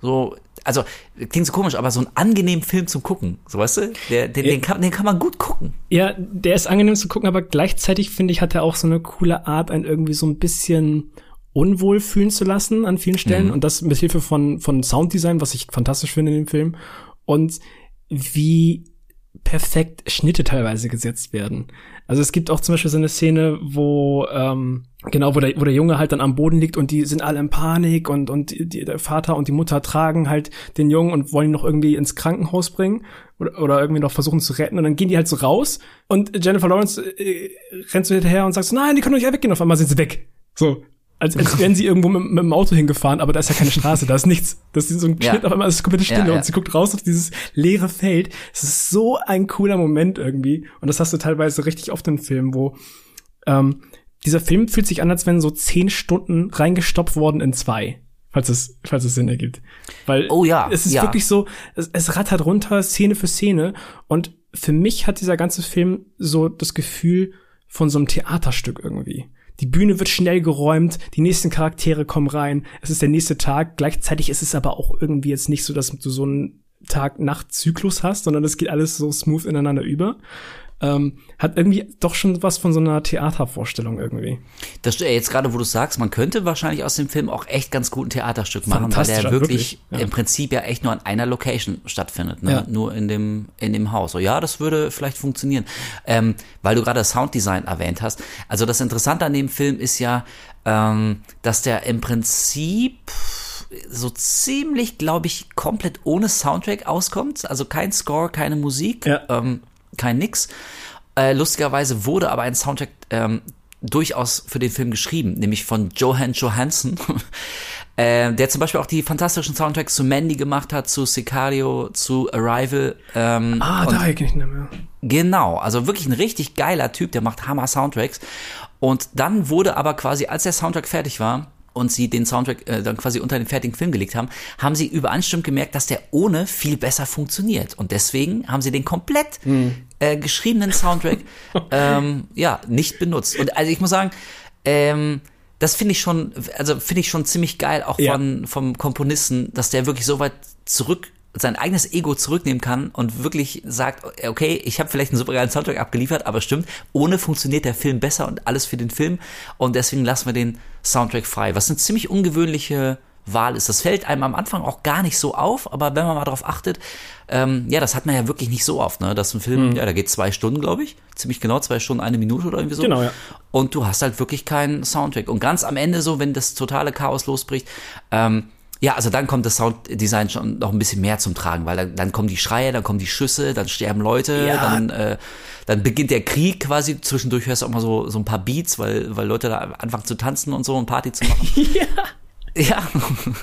so, also klingt so komisch, aber so ein angenehm Film zum Gucken, so weißt du, der, den, ja. den, kann, den kann man gut gucken. Ja, der ist angenehm zu gucken, aber gleichzeitig finde ich, hat er auch so eine coole Art, ein irgendwie so ein bisschen unwohl fühlen zu lassen an vielen Stellen mhm. und das mit Hilfe von von Sounddesign, was ich fantastisch finde in dem Film und wie perfekt Schnitte teilweise gesetzt werden. Also es gibt auch zum Beispiel so eine Szene, wo ähm, genau, wo der, wo der Junge halt dann am Boden liegt und die sind alle in Panik und und die, der Vater und die Mutter tragen halt den Jungen und wollen ihn noch irgendwie ins Krankenhaus bringen oder, oder irgendwie noch versuchen zu retten und dann gehen die halt so raus und Jennifer Lawrence äh, rennt so hinterher und sagt so, nein, die können doch nicht weggehen, auf einmal sind sie weg. So, als, als wären sie irgendwo mit, mit, dem Auto hingefahren, aber da ist ja keine Straße, da ist nichts. Das ist so ein Schnitt, ja. auf einmal ist komplette Stille ja, ja. und sie guckt raus auf dieses leere Feld. Es ist so ein cooler Moment irgendwie. Und das hast du teilweise richtig oft im Film, wo ähm, dieser Film fühlt sich an, als wenn so zehn Stunden reingestopft worden in zwei. Falls es, falls es Sinn ergibt. Weil oh ja, es ist ja. wirklich so, es, es rattert runter, Szene für Szene. Und für mich hat dieser ganze Film so das Gefühl von so einem Theaterstück irgendwie. Die Bühne wird schnell geräumt, die nächsten Charaktere kommen rein, es ist der nächste Tag. Gleichzeitig ist es aber auch irgendwie jetzt nicht so, dass du so einen Tag-Nacht-Zyklus hast, sondern es geht alles so smooth ineinander über ähm, hat irgendwie doch schon was von so einer Theatervorstellung irgendwie. Das jetzt gerade, wo du sagst, man könnte wahrscheinlich aus dem Film auch echt ganz gut ein Theaterstück machen, weil der wirklich, wirklich ja. im Prinzip ja echt nur an einer Location stattfindet, ne? Ja. nur in dem in dem Haus. So ja, das würde vielleicht funktionieren, ähm, weil du gerade Sounddesign erwähnt hast. Also das Interessante an dem Film ist ja, ähm, dass der im Prinzip so ziemlich, glaube ich, komplett ohne Soundtrack auskommt. Also kein Score, keine Musik. Ja. Ähm, kein Nix. Äh, lustigerweise wurde aber ein Soundtrack ähm, durchaus für den Film geschrieben, nämlich von Johan Johansson, äh, der zum Beispiel auch die fantastischen Soundtracks zu Mandy gemacht hat, zu Sicario, zu Arrival. Ähm, ah, da kenne ich nicht mehr. Genau, also wirklich ein richtig geiler Typ, der macht Hammer Soundtracks. Und dann wurde aber quasi, als der Soundtrack fertig war, und sie den Soundtrack äh, dann quasi unter den fertigen Film gelegt haben, haben sie übereinstimmend gemerkt, dass der ohne viel besser funktioniert. Und deswegen haben sie den komplett mhm. äh, geschriebenen Soundtrack ähm, ja nicht benutzt. Und also ich muss sagen, ähm, das finde ich schon, also finde ich schon ziemlich geil, auch ja. von, vom Komponisten, dass der wirklich so weit zurück sein eigenes Ego zurücknehmen kann und wirklich sagt, okay, ich habe vielleicht einen super geilen Soundtrack abgeliefert, aber stimmt, ohne funktioniert der Film besser und alles für den Film und deswegen lassen wir den Soundtrack frei, was eine ziemlich ungewöhnliche Wahl ist. Das fällt einem am Anfang auch gar nicht so auf, aber wenn man mal darauf achtet, ähm, ja, das hat man ja wirklich nicht so oft, ne? Dass ein Film, mhm. ja, da geht zwei Stunden, glaube ich, ziemlich genau zwei Stunden, eine Minute oder irgendwie so. Genau, ja. Und du hast halt wirklich keinen Soundtrack. Und ganz am Ende so, wenn das totale Chaos losbricht, ähm, Ja, also dann kommt das Sounddesign schon noch ein bisschen mehr zum Tragen, weil dann, dann kommen die Schreie, dann kommen die Schüsse, dann sterben Leute, ja. dann, äh, dann beginnt der Krieg quasi. Zwischendurch hörst du auch mal so, so ein paar Beats, weil, weil Leute da anfangen zu tanzen und so und Party zu machen. ja. Ja,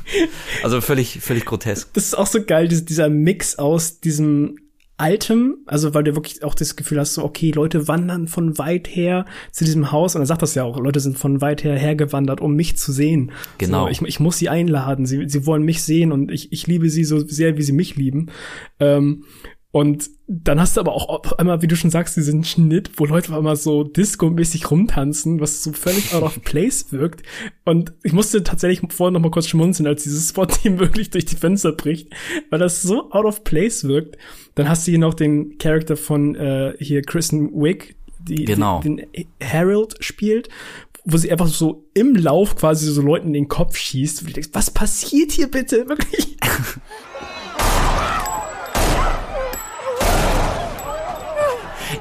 also völlig, völlig grotesk. Das ist auch so geil, dieser Mix aus diesem Altem, also weil du wirklich auch das Gefühl hast, so, okay, Leute wandern von weit her zu diesem Haus, und er sagt das ja auch, Leute sind von weit her hergewandert, um mich zu sehen. Genau. So, ich, ich muss sie einladen, sie, sie wollen mich sehen und ich, ich liebe sie so sehr, wie sie mich lieben. Ähm, und dann hast du aber auch einmal, wie du schon sagst, diesen Schnitt, wo Leute auf einmal so Disco-mäßig rumtanzen, was so völlig out of place wirkt. Und ich musste tatsächlich vorher noch mal kurz schmunzeln, als dieses Spot-Team wirklich durch die Fenster bricht, weil das so out of place wirkt. Dann hast du hier noch den Charakter von äh, hier Kristen Wick, die, genau. die den Harold spielt, wo sie einfach so im Lauf quasi so Leuten in den Kopf schießt. Und du denkst, was passiert hier bitte? Wirklich?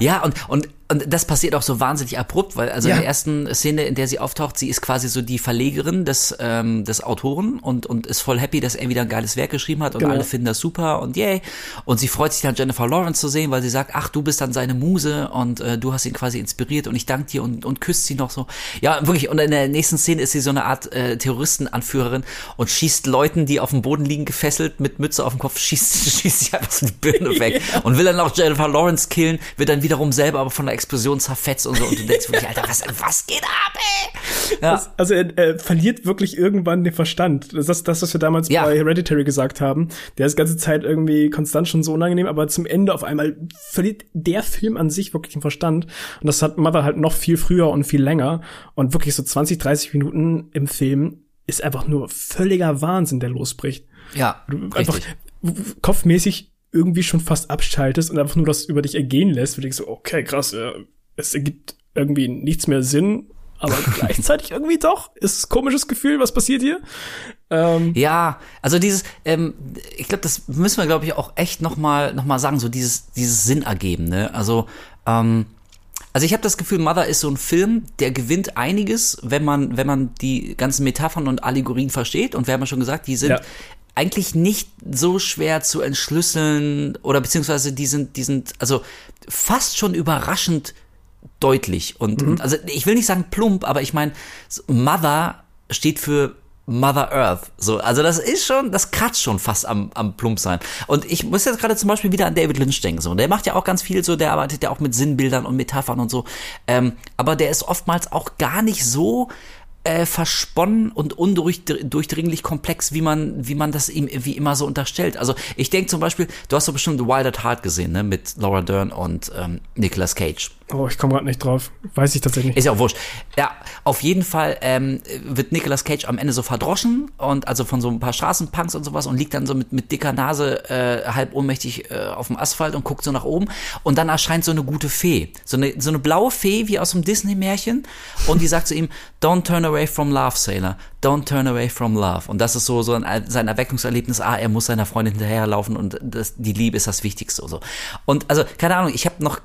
Ja, und, und und das passiert auch so wahnsinnig abrupt, weil also ja. in der ersten Szene, in der sie auftaucht, sie ist quasi so die Verlegerin des, ähm, des Autoren und, und ist voll happy, dass er wieder ein geiles Werk geschrieben hat und genau. alle finden das super und yay. Und sie freut sich dann Jennifer Lawrence zu sehen, weil sie sagt, ach, du bist dann seine Muse und äh, du hast ihn quasi inspiriert und ich danke dir und, und küsst sie noch so. Ja, wirklich. Und in der nächsten Szene ist sie so eine Art äh, Terroristenanführerin und schießt Leuten, die auf dem Boden liegen, gefesselt mit Mütze auf dem Kopf, schießt, schießt sie einfach so die Birne weg ja. und will dann auch Jennifer Lawrence killen, wird dann wiederum selber aber von der Explosion zerfetzt und so. Und du denkst wirklich, Alter, was, was geht ab, ey? Ja. Das, also er, er, verliert wirklich irgendwann den Verstand. Das ist das, was wir damals ja. bei Hereditary gesagt haben. Der ist die ganze Zeit irgendwie konstant schon so unangenehm, aber zum Ende auf einmal verliert der Film an sich wirklich den Verstand. Und das hat Mother halt noch viel früher und viel länger. Und wirklich so 20, 30 Minuten im Film ist einfach nur völliger Wahnsinn, der losbricht. Ja, einfach kopfmäßig irgendwie schon fast abschaltest und einfach nur das über dich ergehen lässt, weil du denkst so, okay, krass, ja, es ergibt irgendwie nichts mehr Sinn, aber gleichzeitig irgendwie doch. Ist ein komisches Gefühl, was passiert hier? Ähm, ja, also dieses, ähm, ich glaube, das müssen wir, glaube ich, auch echt noch mal, noch mal sagen, so dieses, dieses Sinn ergeben, ne? Also, ähm, also ich habe das Gefühl, Mother ist so ein Film, der gewinnt einiges, wenn man, wenn man die ganzen Metaphern und Allegorien versteht. Und wir haben ja schon gesagt, die sind ja eigentlich nicht so schwer zu entschlüsseln oder beziehungsweise die sind, die sind also fast schon überraschend deutlich und, mhm. und also ich will nicht sagen plump, aber ich meine Mother steht für Mother Earth. So, also das ist schon, das kratzt schon fast am, am plump sein. Und ich muss jetzt gerade zum Beispiel wieder an David Lynch denken. So, der macht ja auch ganz viel so, der arbeitet ja auch mit Sinnbildern und Metaphern und so. Ähm, aber der ist oftmals auch gar nicht so äh, versponnen und undurchdringlich komplex, wie man, wie man das ihm wie immer so unterstellt. Also ich denke zum Beispiel, du hast doch bestimmt Wild at Heart gesehen, ne, mit Laura Dern und ähm, Nicolas Cage. Oh, ich komme gerade nicht drauf. Weiß ich tatsächlich nicht. Ist ja auch wurscht. Ja, auf jeden Fall ähm, wird Nicolas Cage am Ende so verdroschen und also von so ein paar Straßenpunks und sowas und liegt dann so mit, mit dicker Nase äh, halb ohnmächtig äh, auf dem Asphalt und guckt so nach oben und dann erscheint so eine gute Fee. So eine, so eine blaue Fee wie aus einem Disney-Märchen und die sagt zu ihm, don't turn away from love, Sailor. Don't turn away from love. Und das ist so, so ein, sein Erweckungserlebnis. Ah, er muss seiner Freundin hinterherlaufen und das, die Liebe ist das Wichtigste. So. Und also, keine Ahnung, ich habe noch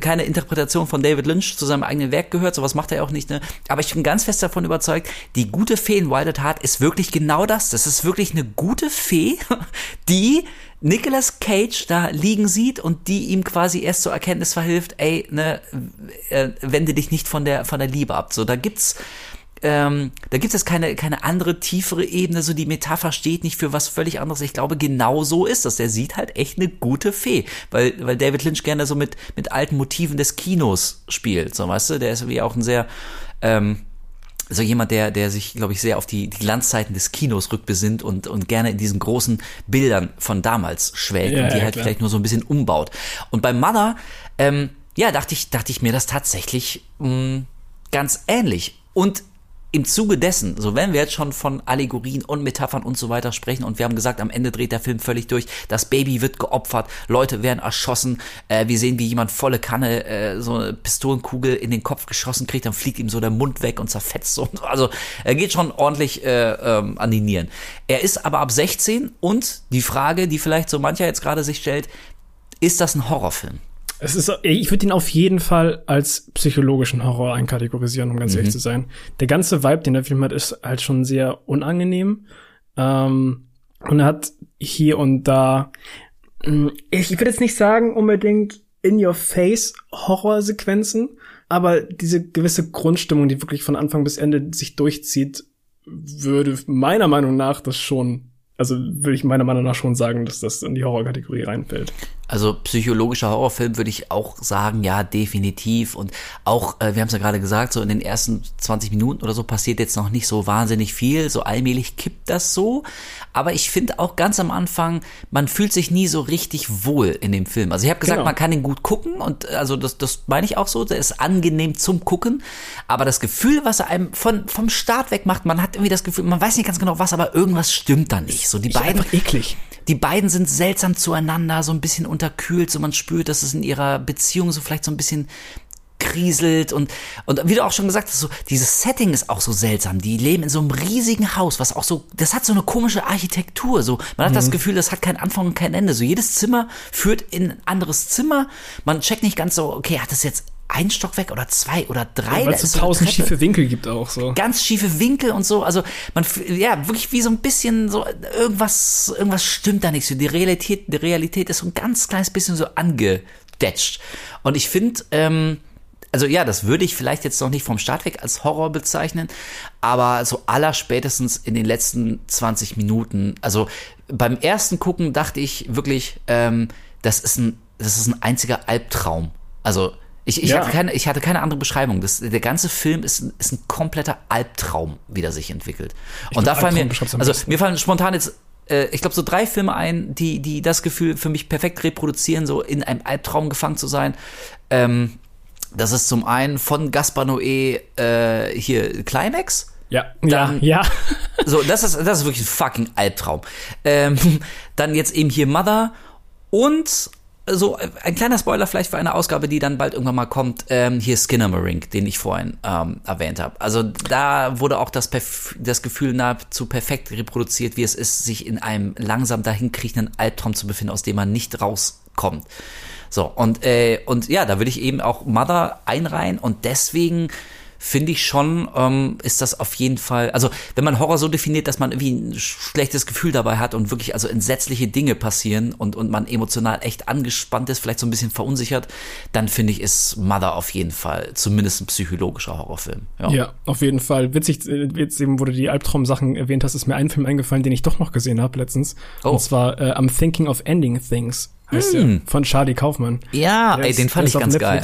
keine Interpretation von David Lynch zu seinem eigenen Werk gehört, sowas macht er auch nicht, ne? Aber ich bin ganz fest davon überzeugt, die gute Fee in Wild at Heart ist wirklich genau das. Das ist wirklich eine gute Fee, die Nicolas Cage da liegen sieht und die ihm quasi erst zur Erkenntnis verhilft, ey, ne, äh, wende dich nicht von der, von der Liebe ab. So, da gibt's, ähm, da gibt es keine, keine andere, tiefere Ebene, so die Metapher steht nicht für was völlig anderes. Ich glaube, genau so ist das. Der sieht halt echt eine gute Fee, weil, weil David Lynch gerne so mit, mit alten Motiven des Kinos spielt, so weißt du, der ist wie auch ein sehr, ähm, so jemand, der, der sich, glaube ich, sehr auf die, die Glanzzeiten des Kinos rückbesinnt und, und gerne in diesen großen Bildern von damals schwelgt ja, und die ja, halt klar. vielleicht nur so ein bisschen umbaut. Und bei Mother, ähm, ja, dachte ich, dachte ich mir das tatsächlich mh, mm, ganz ähnlich. Und im Zuge dessen, so wenn wir jetzt schon von Allegorien und Metaphern und so weiter sprechen und wir haben gesagt, am Ende dreht der Film völlig durch, das Baby wird geopfert, Leute werden erschossen, äh, wir sehen, wie jemand volle Kanne äh, so eine Pistolenkugel in den Kopf geschossen kriegt, dann fliegt ihm so der Mund weg und zerfetzt so. Also er geht schon ordentlich äh, ähm, an die Nieren. Er ist aber ab 16 und die Frage, die vielleicht so mancher jetzt gerade sich stellt, ist das ein Horrorfilm? Es ist, ich würde ihn auf jeden Fall als psychologischen Horror einkategorisieren, um ganz mhm. ehrlich zu sein. Der ganze Vibe, den der Film hat, ist halt schon sehr unangenehm. Ähm, und hat hier und da, hm, ich würde jetzt nicht sagen unbedingt in your face Horrorsequenzen, aber diese gewisse Grundstimmung, die wirklich von Anfang bis Ende sich durchzieht, würde meiner Meinung nach das schon also würde ich meiner Meinung nach schon sagen, dass das in die Horrorkategorie reinfällt. Also psychologischer Horrorfilm würde ich auch sagen, ja, definitiv. Und auch, äh, wir haben es ja gerade gesagt, so in den ersten 20 Minuten oder so passiert jetzt noch nicht so wahnsinnig viel. So allmählich kippt das so. Aber ich finde auch ganz am Anfang, man fühlt sich nie so richtig wohl in dem Film. Also ich habe gesagt, genau. man kann ihn gut gucken und also das, das meine ich auch so, der ist angenehm zum Gucken. Aber das Gefühl, was er einem von, vom Start weg macht, man hat irgendwie das Gefühl, man weiß nicht ganz genau was, aber irgendwas stimmt da nicht. So die ich beiden. Einfach eklig die beiden sind seltsam zueinander, so ein bisschen unterkühlt, so man spürt, dass es in ihrer Beziehung so vielleicht so ein bisschen kriselt und, und wie du auch schon gesagt hast, so, dieses Setting ist auch so seltsam. Die leben in so einem riesigen Haus, was auch so, das hat so eine komische Architektur, so. Man hat mhm. das Gefühl, das hat kein Anfang und kein Ende. So jedes Zimmer führt in ein anderes Zimmer. Man checkt nicht ganz so, okay, hat das jetzt ein Stockwerk oder zwei oder drei. Ja, Weil es so tausend schiefe Winkel gibt auch so. Ganz schiefe Winkel und so. Also man, ja, wirklich wie so ein bisschen so, irgendwas, irgendwas stimmt da nicht so. Die Realität, die Realität ist so ein ganz kleines bisschen so angedetscht. Und ich finde, ähm, also ja, das würde ich vielleicht jetzt noch nicht vom Start weg als Horror bezeichnen, aber so aller spätestens in den letzten 20 Minuten, also beim ersten Gucken dachte ich wirklich, ähm, das ist ein, das ist ein einziger Albtraum. Also ich, ich, ja. hatte keine, ich hatte keine andere Beschreibung. Das, der ganze Film ist, ist ein kompletter Albtraum, wie der sich entwickelt. Ich und da fallen mir, also mir fallen spontan jetzt äh, ich glaube, so drei Filme ein, die, die das Gefühl für mich perfekt reproduzieren, so in einem Albtraum gefangen zu sein. Ähm, das ist zum einen von Gaspar Noé äh, hier Climax. Ja, dann, ja, ja. so, das ist, das ist wirklich ein fucking Albtraum. Ähm, dann jetzt eben hier Mother und so ein kleiner Spoiler vielleicht für eine Ausgabe, die dann bald irgendwann mal kommt. Ähm, hier Skinnamarink, den ich vorhin ähm, erwähnt habe. Also da wurde auch das, Perf das Gefühl nahezu perfekt reproduziert, wie es ist, sich in einem langsam dahinkriechenden Albtraum zu befinden, aus dem man nicht rauskommt. So und äh, und ja, da würde ich eben auch Mother einreihen und deswegen finde ich schon, ähm, ist das auf jeden Fall, also wenn man Horror so definiert, dass man irgendwie ein schlechtes Gefühl dabei hat und wirklich also entsetzliche Dinge passieren und, und man emotional echt angespannt ist, vielleicht so ein bisschen verunsichert, dann finde ich, ist Mother auf jeden Fall zumindest ein psychologischer Horrorfilm. Ja, ja auf jeden Fall. Witzig, jetzt eben, wo du die Albtraum-Sachen erwähnt hast, ist mir ein Film eingefallen, den ich doch noch gesehen habe letztens. Oh. Und zwar äh, I'm Thinking of Ending Things heißt hm. der, von Charlie Kaufmann. Ja, der ey, ist, den fand ich ganz geil.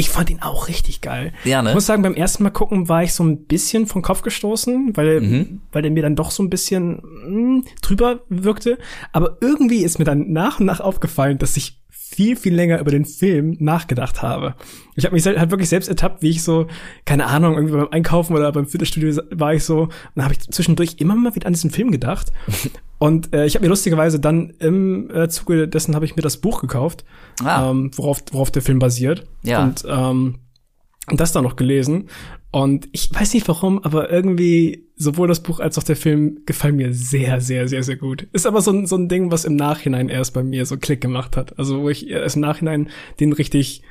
Ich fand ihn auch richtig geil. Ja, ne? Ich muss sagen, beim ersten Mal gucken war ich so ein bisschen vom Kopf gestoßen, weil, mhm. weil der mir dann doch so ein bisschen mh, hm, drüber wirkte. Aber irgendwie ist mir dann nach und nach aufgefallen, dass ich viel, viel länger über den Film nachgedacht habe. Ich habe mich halt wirklich selbst ertappt, wie ich so, keine Ahnung, irgendwie beim Einkaufen oder beim Fitnessstudio war ich so, und dann habe ich zwischendurch immer mal wieder an diesen Film gedacht. und äh, ich habe mir lustigerweise dann im äh, Zuge dessen habe ich mir das Buch gekauft, ah. ähm, worauf, worauf der Film basiert. Ja. Und ähm, das dann noch gelesen. Und ich weiß nicht warum, aber irgendwie sowohl das Buch als auch der Film gefallen mir sehr, sehr, sehr, sehr gut. Ist aber so ein, so ein Ding, was im Nachhinein erst bei mir so Klick gemacht hat. Also wo ich erst im Nachhinein den richtig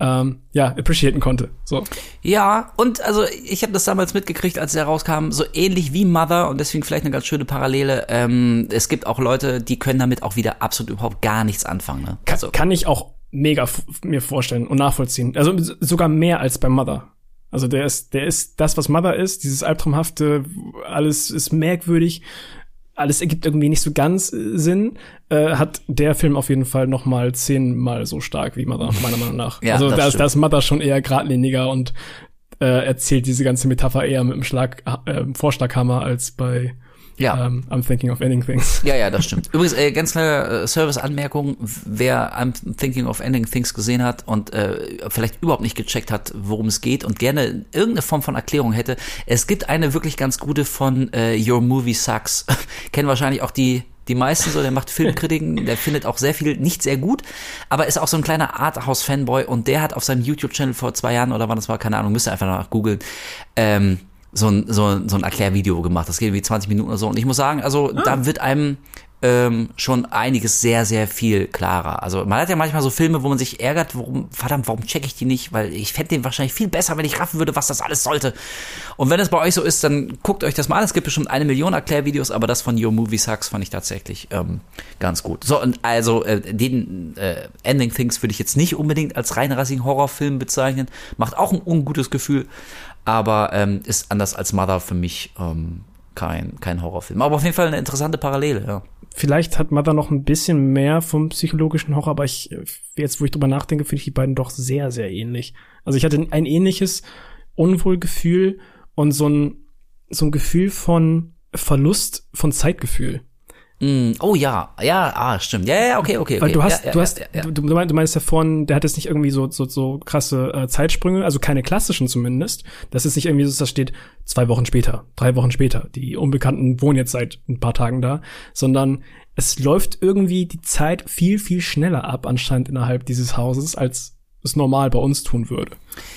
ähm, ja, appreciaten konnte. So. Ja, und also ich habe das damals mitgekriegt, als er rauskam, so ähnlich wie Mother und deswegen vielleicht eine ganz schöne Parallele. Ähm, es gibt auch Leute, die können damit auch wieder absolut überhaupt gar nichts anfangen. Ne? Also. Kann, kann ich auch mega mir vorstellen und nachvollziehen. Also sogar mehr als bei Mother. Also der ist, der ist das, was Mother ist, dieses albtraumhafte, alles ist merkwürdig, alles ergibt irgendwie nicht so ganz äh, Sinn, äh, hat der Film auf jeden Fall noch mal zehnmal so stark wie Mother, meiner Meinung nach. ja, also da ist, da ist Mother schon eher geradliniger und äh, erzählt diese ganze Metapher eher mit dem Schlag, äh, Vorschlaghammer als bei ja. Um, I'm thinking of ending things. Ja, ja, das stimmt. Übrigens, äh, ganz kleine äh, Service-Anmerkung, wer I'm thinking of ending things gesehen hat und äh, vielleicht überhaupt nicht gecheckt hat, worum es geht und gerne irgendeine Form von Erklärung hätte. Es gibt eine wirklich ganz gute von äh, Your Movie Sucks. Kennen wahrscheinlich auch die die meisten so, der macht Filmkritiken, der findet auch sehr viel nicht sehr gut, aber ist auch so ein kleiner Arthouse-Fanboy und der hat auf seinem YouTube-Channel vor zwei Jahren oder wann das war, keine Ahnung, müsst ihr einfach nach googeln, ähm, so ein, so, so ein Erklärvideo gemacht. Das geht wie 20 Minuten oder so. Und ich muss sagen, also ah. da wird einem ähm, schon einiges sehr, sehr viel klarer. Also man hat ja manchmal so Filme, wo man sich ärgert, warum, verdammt, warum checke ich die nicht? Weil ich fände den wahrscheinlich viel besser, wenn ich raffen würde, was das alles sollte. Und wenn es bei euch so ist, dann guckt euch das mal an. Es gibt bestimmt eine Million Erklärvideos, aber das von Your Movie Sucks fand ich tatsächlich ähm, ganz gut. So, und also äh, den äh, Ending Things würde ich jetzt nicht unbedingt als reinrassigen Horrorfilm bezeichnen. Macht auch ein ungutes Gefühl, aber ähm, ist anders als Mother für mich ähm, kein, kein Horrorfilm. Aber auf jeden Fall eine interessante Parallele, ja. Vielleicht hat Mother noch ein bisschen mehr vom psychologischen Horror, aber ich, jetzt wo ich drüber nachdenke, finde ich die beiden doch sehr, sehr ähnlich. Also ich hatte ein ähnliches Unwohlgefühl und so ein, so ein Gefühl von Verlust von Zeitgefühl. Mm, oh ja, ja, ah, stimmt. Ja, ja, okay, okay. okay. Weil du hast, ja, du hast, ja, Du, du meinst ja vorhin, der hat jetzt nicht irgendwie so, so, so krasse äh, Zeitsprünge, also keine klassischen zumindest. Das ist nicht irgendwie so, dass da steht, zwei Wochen später, drei Wochen später. Die Unbekannten wohnen jetzt seit ein paar Tagen da, sondern es läuft irgendwie die Zeit viel, viel schneller ab anscheinend innerhalb dieses Hauses, als es normal bei uns tun würde.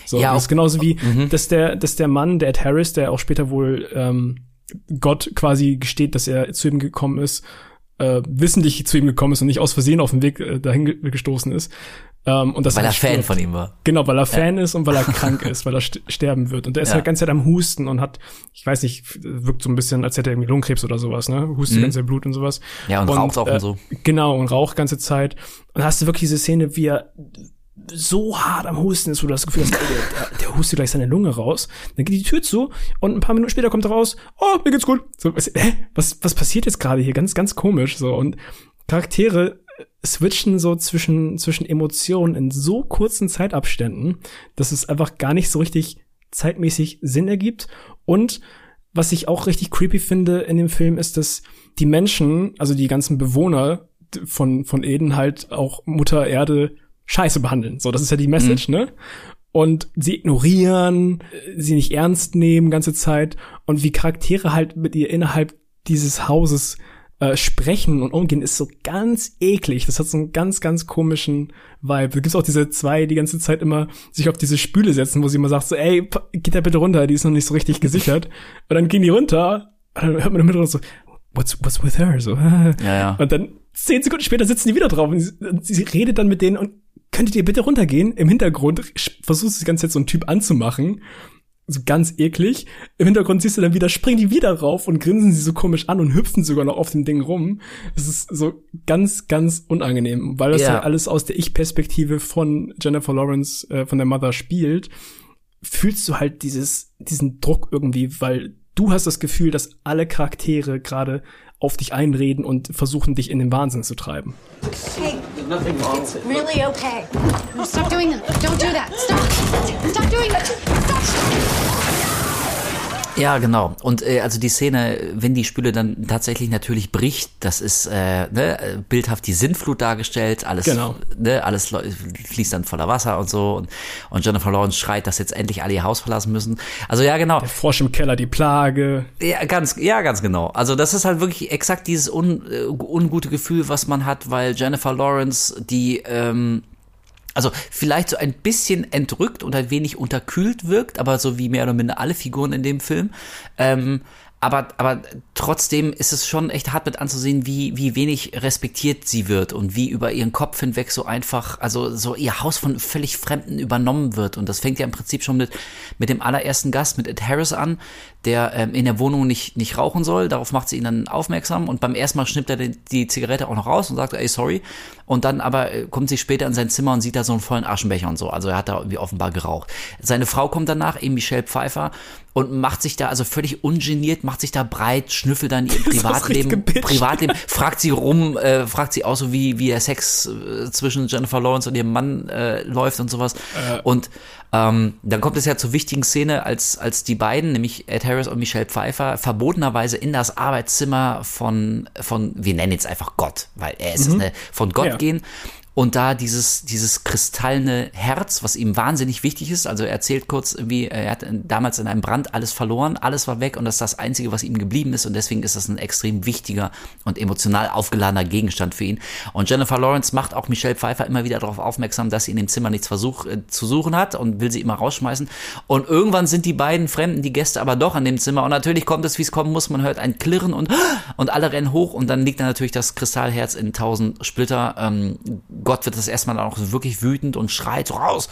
So, ja, das ist genauso wie, mhm. dass der, dass der Mann, der Ed Harris, der auch später wohl ähm, Gott quasi gesteht, dass er zu ihm gekommen ist, äh, wissentlich zu ihm gekommen ist und nicht aus Versehen auf den Weg äh, dahin gestoßen ist. Ähm, und das weil er Fan stirbt. von ihm war. Genau, weil er Fan ja. ist und weil er krank ist, weil er st sterben wird. Und er ist ja. halt ganze Zeit am Husten und hat, ich weiß nicht, wirkt so ein bisschen, als hätte er irgendwie Lungenkrebs oder sowas, ne? Hustet mhm. ganze Blut und sowas. Ja, und, und raucht auch äh, und so. Genau, und raucht ganze Zeit. Und hast du wirklich diese Szene, wie er so hart am Husten ist, wo du das Gefühl hast, der, der hustet gleich seine Lunge raus. Dann geht die Tür zu und ein paar Minuten später kommt er raus, oh, mir geht's gut. So, was, hä? was, was passiert jetzt gerade hier? Ganz, ganz komisch. So, und Charaktere switchen so zwischen, zwischen Emotionen in so kurzen Zeitabständen, dass es einfach gar nicht so richtig zeitmäßig Sinn ergibt. Und was ich auch richtig creepy finde in dem Film ist, dass die Menschen, also die ganzen Bewohner von, von Eden halt auch Mutter Erde scheiße behandeln. So, das ist ja die Message, mhm. ne? Und sie ignorieren, sie nicht ernst nehmen ganze Zeit und wie Charaktere halt mit ihr innerhalb dieses Hauses äh, sprechen und umgehen, ist so ganz eklig. Das hat so einen ganz, ganz komischen Vibe. Da gibt's auch diese zwei, die ganze Zeit immer sich auf diese Spüle setzen, wo sie immer sagt so, ey, geht da bitte runter, die ist noch nicht so richtig gesichert. und dann gehen die runter, und dann hört man im Hintergrund so, what's, what's with her? So, ja, ja. Und dann zehn Sekunden später sitzen die wieder drauf und sie, sie redet dann mit denen und könntet ihr bitte runtergehen? Im Hintergrund versuchst du die ganze Zeit so einen Typ anzumachen. So ganz eklig. Im Hintergrund siehst du dann wieder, springen die wieder rauf und grinsen sie so komisch an und hüpfen sogar noch auf dem Ding rum. Es ist so ganz, ganz unangenehm, weil das ja, ja alles aus der Ich-Perspektive von Jennifer Lawrence, äh, von der Mother spielt. Fühlst du halt dieses, diesen Druck irgendwie, weil du hast das Gefühl, dass alle Charaktere gerade auf dich einreden und versuchen, dich in den Wahnsinn zu treiben. Hey, it's really okay. stop doing that. Don't do that. Stop. Stop doing that. Stop. Ja, genau. Und äh, also die Szene, wenn die Spüle dann tatsächlich natürlich bricht, das ist äh, ne, bildhaft die Sintflut dargestellt, alles, genau. ne, alles fließt dann voller Wasser und so. Und, und Jennifer Lawrence schreit, dass jetzt endlich alle ihr Haus verlassen müssen. Also ja, genau. Der Frosch im Keller, die Plage. Ja, ganz, ja, ganz genau. Also das ist halt wirklich exakt dieses un, äh, ungute Gefühl, was man hat, weil Jennifer Lawrence die ähm, also vielleicht so ein bisschen entrückt und ein wenig unterkühlt wirkt, aber so wie mehr oder minder alle Figuren in dem Film. Ähm, aber, aber trotzdem ist es schon echt hart mit anzusehen, wie, wie wenig respektiert sie wird und wie über ihren Kopf hinweg so einfach, also so ihr Haus von völlig Fremden übernommen wird. Und das fängt ja im Prinzip schon mit, mit dem allerersten Gast, mit Ed Harris an, der ähm, in der Wohnung nicht, nicht rauchen soll. Darauf macht sie ihn dann aufmerksam und beim ersten Mal schnippt er die, die Zigarette auch noch raus und sagt, ey, sorry. Und dann aber äh, kommt sie später in sein Zimmer und sieht da so einen vollen Aschenbecher und so. Also er hat da irgendwie offenbar geraucht. Seine Frau kommt danach, eben Michelle Pfeiffer, und macht sich da also völlig ungeniert, macht sich da breit, schnüffelt dann ihr Privatleben, Privatleben, fragt sie rum, äh, fragt sie auch so, wie, wie der Sex äh, zwischen Jennifer Lawrence und ihrem Mann äh, läuft und sowas. Äh. Und ähm, dann kommt es ja zur wichtigen Szene, als, als die beiden, nämlich Ed Harris und Michelle Pfeiffer, verbotenerweise in das Arbeitszimmer von, von wir nennen jetzt einfach Gott, weil er ist mhm. es, ne, von Gott ja. gehen und da dieses, dieses kristallene Herz, was ihm wahnsinnig wichtig ist. Also er erzählt kurz, wie er hat damals in einem Brand alles verloren, alles war weg und das ist das Einzige, was ihm geblieben ist und deswegen ist das ein extrem wichtiger und emotional aufgeladener Gegenstand für ihn. Und Jennifer Lawrence macht auch Michelle Pfeiffer immer wieder darauf aufmerksam, dass sie in dem Zimmer nichts versuch, äh, zu suchen hat und will sie immer rausschmeißen. Und irgendwann sind die beiden Fremden, die Gäste aber doch an dem Zimmer und natürlich kommt es, wie es kommen muss. Man hört ein Klirren und, und alle rennen hoch und dann liegt da natürlich das Kristallherz in tausend Splitter. Ähm, Gott wird das erstmal auch wirklich wütend und schreit so raus.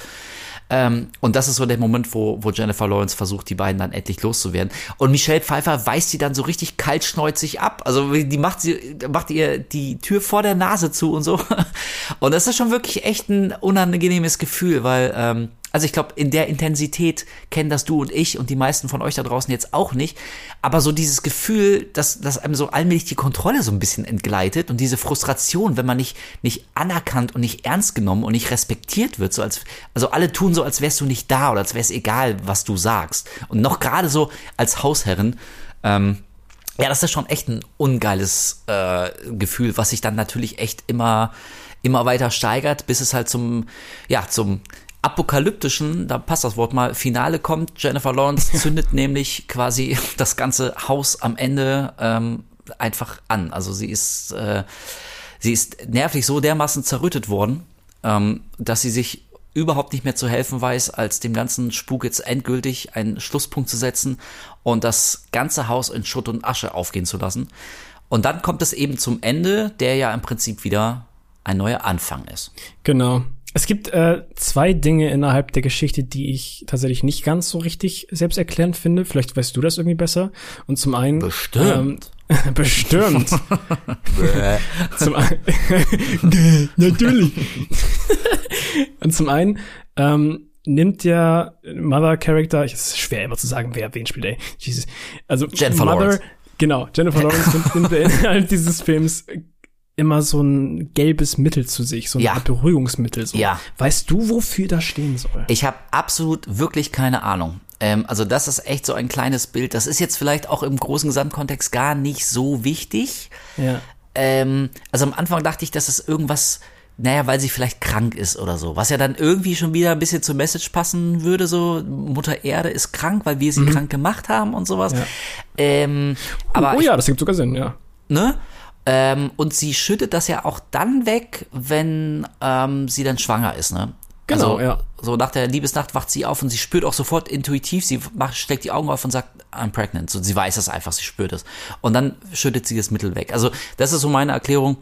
Ähm, und das ist so der Moment, wo, wo Jennifer Lawrence versucht, die beiden dann endlich loszuwerden. Und Michelle Pfeiffer weist sie dann so richtig kaltschneuzig ab. Also die macht sie, macht ihr die Tür vor der Nase zu und so. Und das ist schon wirklich echt ein unangenehmes Gefühl, weil ähm, also ich glaube, in der Intensität kennen das du und ich und die meisten von euch da draußen jetzt auch nicht. Aber so dieses Gefühl, dass, dass einem so allmählich die Kontrolle so ein bisschen entgleitet und diese Frustration, wenn man nicht, nicht anerkannt und nicht ernst genommen und nicht respektiert wird, so als, also alle tun so, als wärst du nicht da oder als wär's egal, was du sagst. Und noch gerade so als Hausherrin, ähm, ja, das ist schon echt ein ungeiles äh, Gefühl, was sich dann natürlich echt immer immer weiter steigert, bis es halt zum ja zum apokalyptischen, da passt das Wort mal, Finale kommt. Jennifer Lawrence zündet nämlich quasi das ganze Haus am Ende ähm, einfach an. Also sie ist, äh, sie ist nervlich so dermaßen zerrüttet worden, ähm, dass sie sich überhaupt nicht mehr zu helfen weiß, als dem ganzen Spuk jetzt endgültig einen Schlusspunkt zu setzen und das ganze Haus in Schutt und Asche aufgehen zu lassen. Und dann kommt es eben zum Ende, der ja im Prinzip wieder ein neuer Anfang ist. Genau. Es gibt äh, zwei Dinge innerhalb der Geschichte, die ich tatsächlich nicht ganz so richtig selbsterklärend finde. Vielleicht weißt du das irgendwie besser. Und zum einen. Bestimmt. Ähm, bestimmt. zum einen. Natürlich. Und zum einen ähm, nimmt der Mother Character, es ist schwer immer zu sagen, wer wen spielt, ey. Jesus. Also Jennifer Mother, Lawrence. Genau, Jennifer Lawrence nimmt, nimmt innerhalb dieses Films immer so ein gelbes Mittel zu sich, so ein ja. Beruhigungsmittel. So. Ja. Weißt du, wofür das stehen soll? Ich habe absolut wirklich keine Ahnung. Ähm, also das ist echt so ein kleines Bild. Das ist jetzt vielleicht auch im großen Gesamtkontext gar nicht so wichtig. Ja. Ähm, also am Anfang dachte ich, dass es irgendwas naja, weil sie vielleicht krank ist oder so. Was ja dann irgendwie schon wieder ein bisschen zur Message passen würde, so Mutter Erde ist krank, weil wir sie mhm. krank gemacht haben und sowas. Ja. Ähm, aber oh, oh ja, das gibt sogar Sinn, ja. Ne? Ähm, und sie schüttet das ja auch dann weg, wenn ähm, sie dann schwanger ist, ne? Genau, also, ja. So nach der Liebesnacht wacht sie auf und sie spürt auch sofort intuitiv, sie macht, steckt die Augen auf und sagt, I'm pregnant. So, sie weiß es einfach, sie spürt es. Und dann schüttet sie das Mittel weg. Also, das ist so meine Erklärung,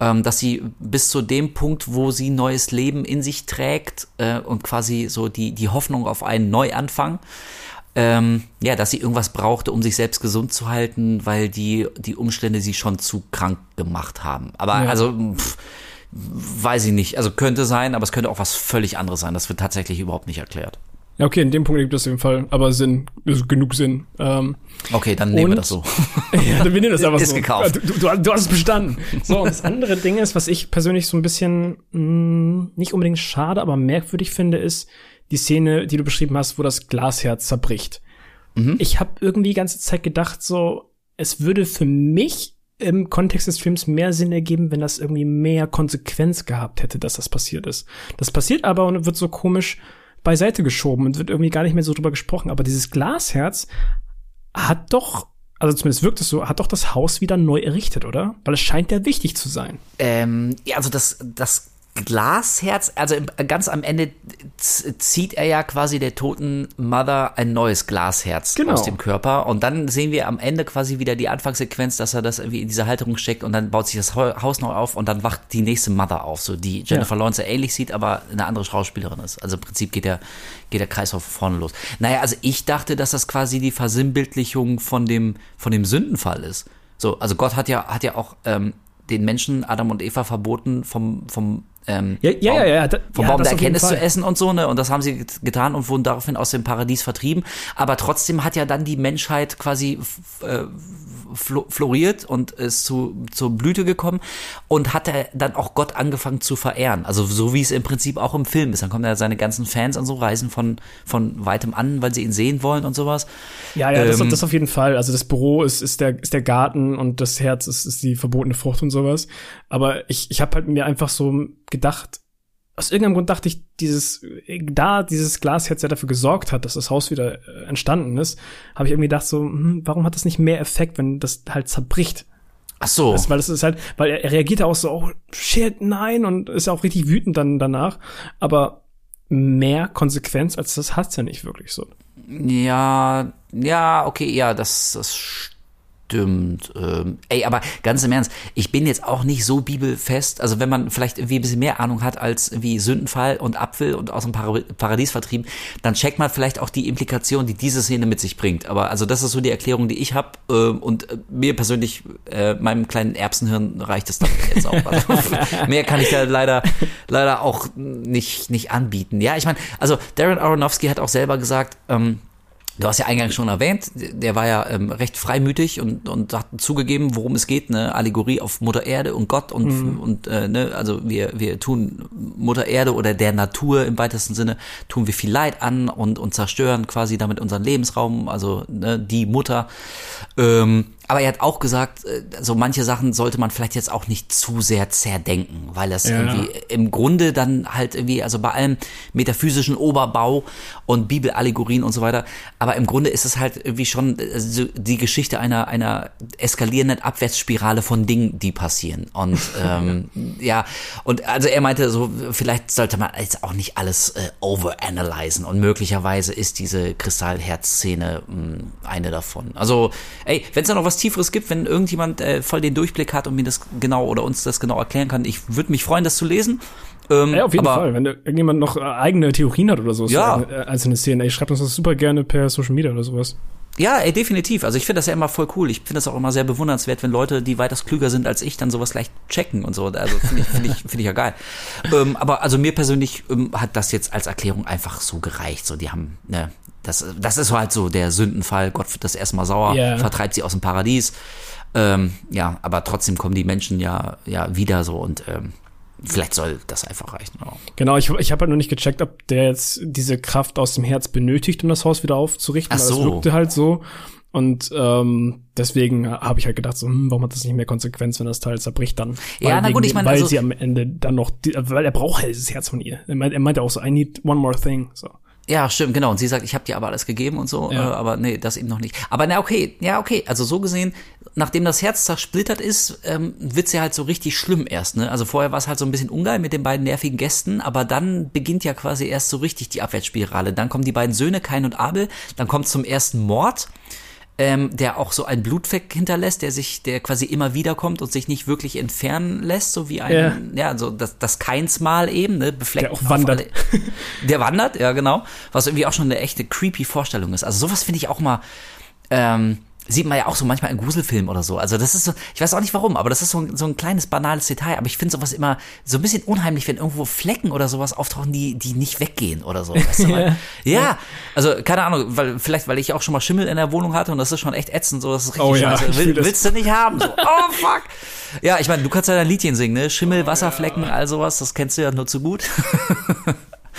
ähm, dass sie bis zu dem Punkt, wo sie neues Leben in sich trägt äh, und quasi so die, die Hoffnung auf einen Neuanfang, ähm, ja, dass sie irgendwas brauchte, um sich selbst gesund zu halten, weil die, die Umstände sie schon zu krank gemacht haben. Aber ja. also, pff, weiß ich nicht. Also könnte sein, aber es könnte auch was völlig anderes sein. Das wird tatsächlich überhaupt nicht erklärt. Ja, okay, in dem Punkt gibt es auf jeden Fall, aber Sinn, also genug Sinn. Ähm, okay, dann nehmen und, wir das so. ja, dann wir nehmen das einfach ist so. gekauft. Du, du, du, hast es bestanden. So, und das andere Ding ist, was ich persönlich so ein bisschen mh, mm, nicht unbedingt schade, aber merkwürdig finde, ist, die Szene, die du beschrieben hast, wo das Glasherz zerbricht. Mhm. Ich habe irgendwie die ganze Zeit gedacht, so, es würde für mich im Kontext des Films mehr Sinn ergeben, wenn das irgendwie mehr Konsequenz gehabt hätte, dass das passiert ist. Das passiert aber und wird so komisch beiseite geschoben und wird irgendwie gar nicht mehr so drüber gesprochen. Aber dieses Glasherz hat doch, also zumindest wirkt es so, hat doch das Haus wieder neu errichtet, oder? Weil es scheint ja wichtig zu sein. Ähm, ja, also das, das Glasherz, also ganz am Ende zieht er ja quasi der toten Mother ein neues Glasherz genau. aus dem Körper und dann sehen wir am Ende quasi wieder die Anfangssequenz, dass er das irgendwie in diese Halterung steckt und dann baut sich das Haus noch auf und dann wacht die nächste Mother auf, so die Jennifer ja. Lawrence ähnlich sieht, aber eine andere Schauspielerin ist. Also im Prinzip geht der geht der Kreis von vorne los. Naja, also ich dachte, dass das quasi die Versinnbildlichung von dem von dem Sündenfall ist. So, also Gott hat ja hat ja auch ähm, den Menschen Adam und Eva verboten vom vom ähm, ja, ja, ja, ja, da, vom ja, Baum der Erkenntnis zu essen und so, ne? Und das haben sie getan und wurden daraufhin aus dem Paradies vertrieben. Aber trotzdem hat ja dann die Menschheit quasi äh, floriert und ist zu, zur Blüte gekommen und hat er dann auch Gott angefangen zu verehren. Also so wie es im Prinzip auch im Film ist. Dann kommen ja seine ganzen Fans an so Reisen von, von weitem an, weil sie ihn sehen wollen und sowas. Ja, ja, ähm, das, das auf jeden Fall. Also das Büro ist, ist, der, ist der Garten und das Herz ist, ist die verbotene Frucht und sowas. Aber ich, ich habe halt mir einfach so gedacht, aus irgendeinem Grund dachte ich, dieses, da dieses Glasherz ja dafür gesorgt hat, dass das Haus wieder äh, entstanden ist, habe ich irgendwie gedacht so, hm, warum hat das nicht mehr Effekt, wenn das halt zerbricht? Ach so. Das, weil es ist halt, weil er, er reagiert auch so, oh shit, nein, und ist auch richtig wütend dann danach. Aber mehr Konsequenz als das hat's ja nicht wirklich so. Ja, ja, okay, ja, das, das stimmt. Ähm, ey, aber ganz im Ernst, ich bin jetzt auch nicht so bibelfest. Also wenn man vielleicht irgendwie ein bisschen mehr Ahnung hat als wie Sündenfall und Apfel und aus dem Paradies vertrieben, dann checkt man vielleicht auch die Implikation, die diese Szene mit sich bringt. Aber also das ist so die Erklärung, die ich habe. Äh, und äh, mir persönlich, äh, meinem kleinen Erbsenhirn reicht es dann jetzt auch. Also, mehr kann ich da leider, leider auch nicht, nicht anbieten. Ja, ich meine, also Darren Aronofsky hat auch selber gesagt, ähm, Du hast ja eingangs schon erwähnt, der war ja ähm, recht freimütig und, und hat zugegeben, worum es geht, ne? Allegorie auf Mutter Erde und Gott und, mhm. und äh, ne, also wir, wir tun Mutter Erde oder der Natur im weitesten Sinne, tun wir viel Leid an und, und zerstören quasi damit unseren Lebensraum, also ne, die Mutter. Ähm, aber er hat auch gesagt, äh, so manche Sachen sollte man vielleicht jetzt auch nicht zu sehr zerdenken, weil das ja. irgendwie im Grunde dann halt irgendwie, also bei allem metaphysischen Oberbau und Bibelallegorien und so weiter, aber im Grunde ist es halt irgendwie schon äh, die Geschichte einer, einer eskalierenden Abwärtsspirale von Dingen, die passieren. Und ähm, ja, und also er meinte so, vielleicht sollte man jetzt auch nicht alles äh, overanalysen und möglicherweise ist diese Kristallherz-Szene hm, eine davon. Also, ey, wenn es da noch was Tieferes gibt, wenn irgendjemand äh, voll den Durchblick hat und mir das genau oder uns das genau erklären kann. Ich würde mich freuen, das zu lesen. Ähm, ja, auf jeden Fall. Wenn irgendjemand noch äh, eigene Theorien hat oder so, ja. so äh, einzelne Szenen, ey, schreibt uns das super gerne per Social Media oder sowas. Ja, ey, definitiv. Also ich finde das ja immer voll cool. Ich finde das auch immer sehr bewundernswert, wenn Leute, die weitaus klüger sind als ich, dann sowas gleich checken und so. Also finde ich, finde ich, finde ich ja geil. ähm, aber also mir persönlich ähm, hat das jetzt als Erklärung einfach so gereicht. So, die haben, ne, das, das ist halt so der Sündenfall. Gott wird das erstmal sauer, yeah. vertreibt sie aus dem Paradies. Ähm, ja, aber trotzdem kommen die Menschen ja, ja wieder so und ähm, vielleicht soll das einfach reichen. Ja. Genau, ich, ich habe halt nur nicht gecheckt, ob der jetzt diese Kraft aus dem Herz benötigt, um das Haus wieder aufzurichten. Ach so. Das wirkte halt so. Und ähm, deswegen habe ich halt gedacht, so, hm, warum hat das nicht mehr Konsequenz, wenn das Teil zerbricht dann? Ja, weil na gut, ich meine, weil also, sie am Ende dann noch, weil er braucht halt dieses Herz von ihr. Er meinte meint auch so, I need one more thing. So. Ja, stimmt, genau. Und sie sagt, ich habe dir aber alles gegeben und so, ja. äh, aber nee, das eben noch nicht. Aber na okay, ja okay. Also so gesehen, nachdem das Herz zersplittert ist, ähm, wird's ja halt so richtig schlimm erst. Ne? Also vorher war es halt so ein bisschen ungeil mit den beiden nervigen Gästen, aber dann beginnt ja quasi erst so richtig die Abwärtsspirale. Dann kommen die beiden Söhne, Kain und Abel, dann kommt zum ersten Mord ähm, der auch so ein Blutfleck hinterlässt, der sich, der quasi immer wieder kommt und sich nicht wirklich entfernen lässt, so wie ein, ja, ja so das, das Keinsmal eben, ne, befleckt. Der auch wandert. Alle, der wandert, ja genau. Was irgendwie auch schon eine echte creepy Vorstellung ist. Also sowas finde ich auch mal, ähm, sieht man ja auch so manchmal in Gruselfilmen oder so. Also das ist so, ich weiß auch nicht warum, aber das ist so ein, so ein kleines banales Detail. Aber ich finde sowas immer so ein bisschen unheimlich, wenn irgendwo Flecken oder sowas auftauchen, die, die nicht weggehen oder so. Weißt du ja. ja, also keine Ahnung, weil vielleicht, weil ich auch schon mal Schimmel in der Wohnung hatte und das ist schon echt ätzend, so das ist richtig oh, ja, scheiße. Will, willst du nicht haben? So, oh fuck. Ja, ich meine, du kannst ja dein Liedchen singen, ne? Schimmel, Wasserflecken, all sowas, das kennst du ja nur zu gut.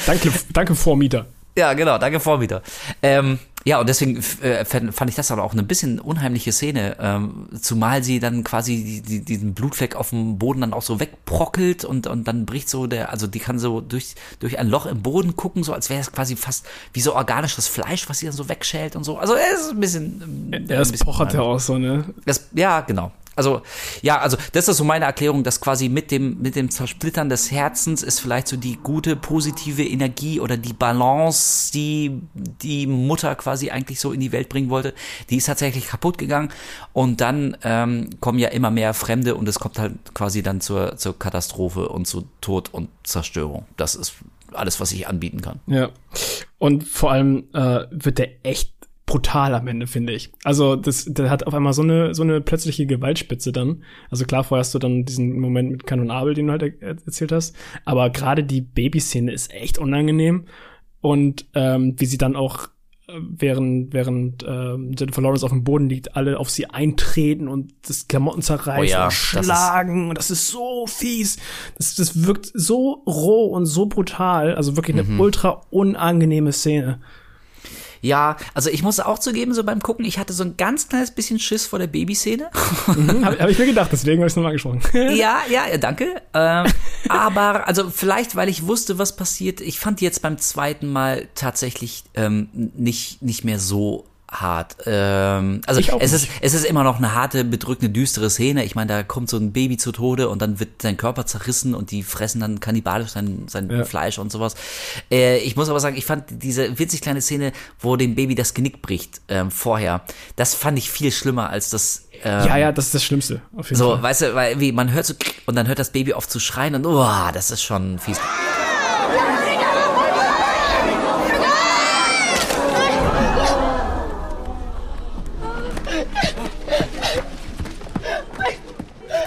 danke, danke Vormieter. Ja, genau, danke Vormieter. Ähm, ja, und deswegen äh, fand ich das aber auch eine bisschen unheimliche Szene, ähm, zumal sie dann quasi die, die, diesen Blutfleck auf dem Boden dann auch so wegprockelt und, und dann bricht so der, also die kann so durch, durch ein Loch im Boden gucken, so als wäre es quasi fast wie so organisches Fleisch, was sie dann so wegschält und so. Also er ist ein bisschen. Äh, er ist pochert ja auch so, ne? Das, ja, genau. Also, ja, also das ist so meine Erklärung, dass quasi mit dem, mit dem Zersplittern des Herzens ist vielleicht so die gute, positive Energie oder die Balance, die die Mutter quasi eigentlich so in die Welt bringen wollte, die ist tatsächlich kaputt gegangen. Und dann ähm, kommen ja immer mehr Fremde und es kommt halt quasi dann zur, zur Katastrophe und zu Tod und Zerstörung. Das ist alles, was ich anbieten kann. Ja. Und vor allem äh, wird der echt brutal am Ende, finde ich. Also das, der hat auf einmal so eine so eine plötzliche Gewaltspitze dann. Also klar, vorher hast du dann diesen Moment mit Kanon Abel, den du halt er erzählt hast, aber gerade die Babyszene ist echt unangenehm und ähm, wie sie dann auch während, während äh, Jennifer Lawrence auf dem Boden liegt, alle auf sie eintreten und das Klamotten zerreißen oh ja, und schlagen. Das ist, das ist so fies. Das, das wirkt so roh und so brutal. Also wirklich eine mhm. ultra unangenehme Szene. Ja, also ich muss auch zugeben, so beim Gucken, ich hatte so ein ganz kleines bisschen Schiss vor der Babyszene. Mhm, Habe hab ich mir gedacht, deswegen habe ich es nochmal angesprochen. ja, ja, danke. Ähm, aber, also vielleicht, weil ich wusste, was passiert, ich fand jetzt beim zweiten Mal tatsächlich ähm, nicht, nicht mehr so hart. Ähm, also es ist, es ist immer noch eine harte, bedrückende, düstere Szene. Ich meine, da kommt so ein Baby zu Tode und dann wird sein Körper zerrissen und die fressen dann kannibalisch sein, sein ja. Fleisch und sowas. Äh, ich muss aber sagen, ich fand diese witzig kleine Szene, wo dem Baby das Genick bricht, ähm, vorher, das fand ich viel schlimmer als das ähm, ja, ja, das ist das Schlimmste. Auf jeden so, Fall. weißt du, weil wie man hört so und dann hört das Baby auf zu schreien und oh, das ist schon fies.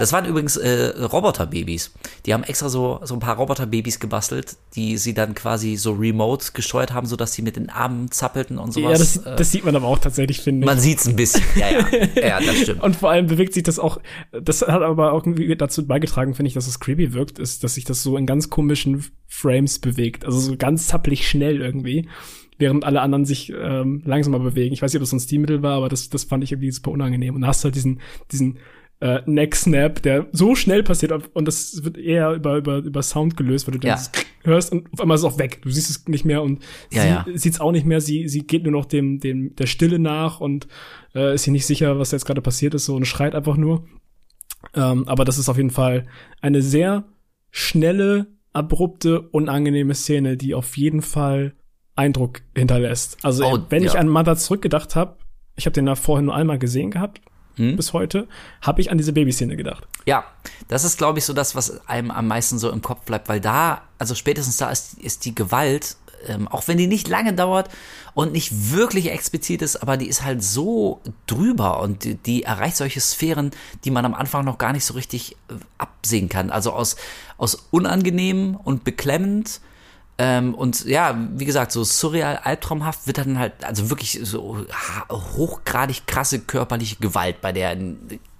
Das waren übrigens äh, Roboterbabys. Die haben extra so, so ein paar Roboterbabys gebastelt, die sie dann quasi so remote gesteuert haben, sodass sie mit den Armen zappelten und sowas. Ja, das, äh, das sieht man aber auch tatsächlich, finde ich. Man sieht's ein bisschen, ja, ja. ja, das stimmt. Und vor allem bewegt sich das auch, das hat aber auch irgendwie dazu beigetragen, finde ich, dass es creepy wirkt, ist, dass sich das so in ganz komischen Frames bewegt. Also so ganz zappelig schnell irgendwie während alle anderen sich ähm, langsamer bewegen. Ich weiß nicht, ob das so ein Stilmittel war, aber das, das fand ich irgendwie super unangenehm. Und da hast du halt diesen, diesen äh, Neck Snap, der so schnell passiert und das wird eher über, über, über Sound gelöst, weil du ja. hörst und auf einmal ist es auch weg. Du siehst es nicht mehr und ja, sie ja. sieht es auch nicht mehr. Sie, sie geht nur noch dem, dem, der Stille nach und äh, ist sich nicht sicher, was jetzt gerade passiert ist so und schreit einfach nur. Ähm, aber das ist auf jeden Fall eine sehr schnelle, abrupte, unangenehme Szene, die auf jeden Fall Eindruck hinterlässt. Also oh, wenn ja. ich an Mother zurückgedacht habe, ich habe den da vorhin nur einmal gesehen gehabt, hm? bis heute, habe ich an diese Babyszene gedacht. Ja, das ist, glaube ich, so das, was einem am meisten so im Kopf bleibt, weil da, also spätestens da ist, ist die Gewalt, ähm, auch wenn die nicht lange dauert und nicht wirklich explizit ist, aber die ist halt so drüber und die, die erreicht solche Sphären, die man am Anfang noch gar nicht so richtig äh, absehen kann. Also aus, aus unangenehm und beklemmend ähm, und ja, wie gesagt, so surreal, albtraumhaft wird dann halt, also wirklich so hochgradig krasse körperliche Gewalt, bei der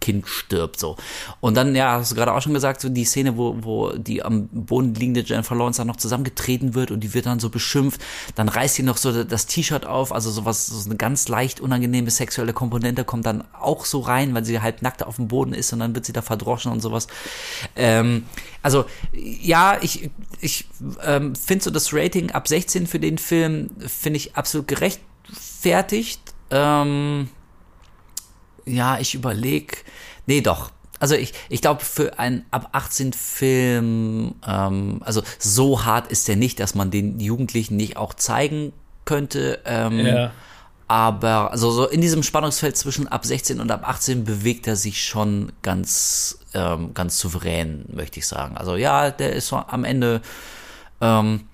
Kind stirbt, so. Und dann, ja, hast du gerade auch schon gesagt, so die Szene, wo, wo die am Boden liegende Jennifer Lawrence dann noch zusammengetreten wird und die wird dann so beschimpft, dann reißt sie noch so das T-Shirt auf, also sowas, so eine ganz leicht unangenehme sexuelle Komponente kommt dann auch so rein, weil sie halb nackt auf dem Boden ist und dann wird sie da verdroschen und sowas. Ähm, also, ja, ich, ich ähm, finde so das Rating ab 16 für den Film, finde ich absolut gerechtfertigt. Ähm, ja, ich überlege. Nee, doch. Also ich, ich glaube, für einen ab 18 Film, ähm, also so hart ist der nicht, dass man den Jugendlichen nicht auch zeigen könnte. Ähm, ja. Aber also so in diesem Spannungsfeld zwischen ab 16 und ab 18 bewegt er sich schon ganz, ähm, ganz souverän, möchte ich sagen. Also ja, der ist so am Ende. Ähm,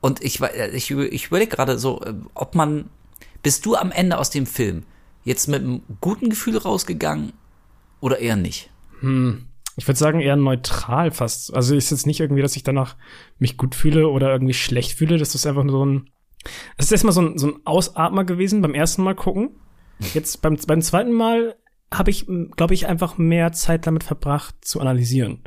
und ich, ich, ich überlege gerade so, äh, ob man. Bist du am Ende aus dem Film jetzt mit einem guten Gefühl rausgegangen oder eher nicht? Hm. Ich würde sagen, eher neutral fast. Also ist jetzt nicht irgendwie, dass ich danach mich gut fühle oder irgendwie schlecht fühle. Das ist einfach nur so ein. Das ist erstmal so ein, so ein Ausatmer gewesen beim ersten Mal gucken. Jetzt beim, beim zweiten Mal habe ich, glaube ich, einfach mehr Zeit damit verbracht zu analysieren.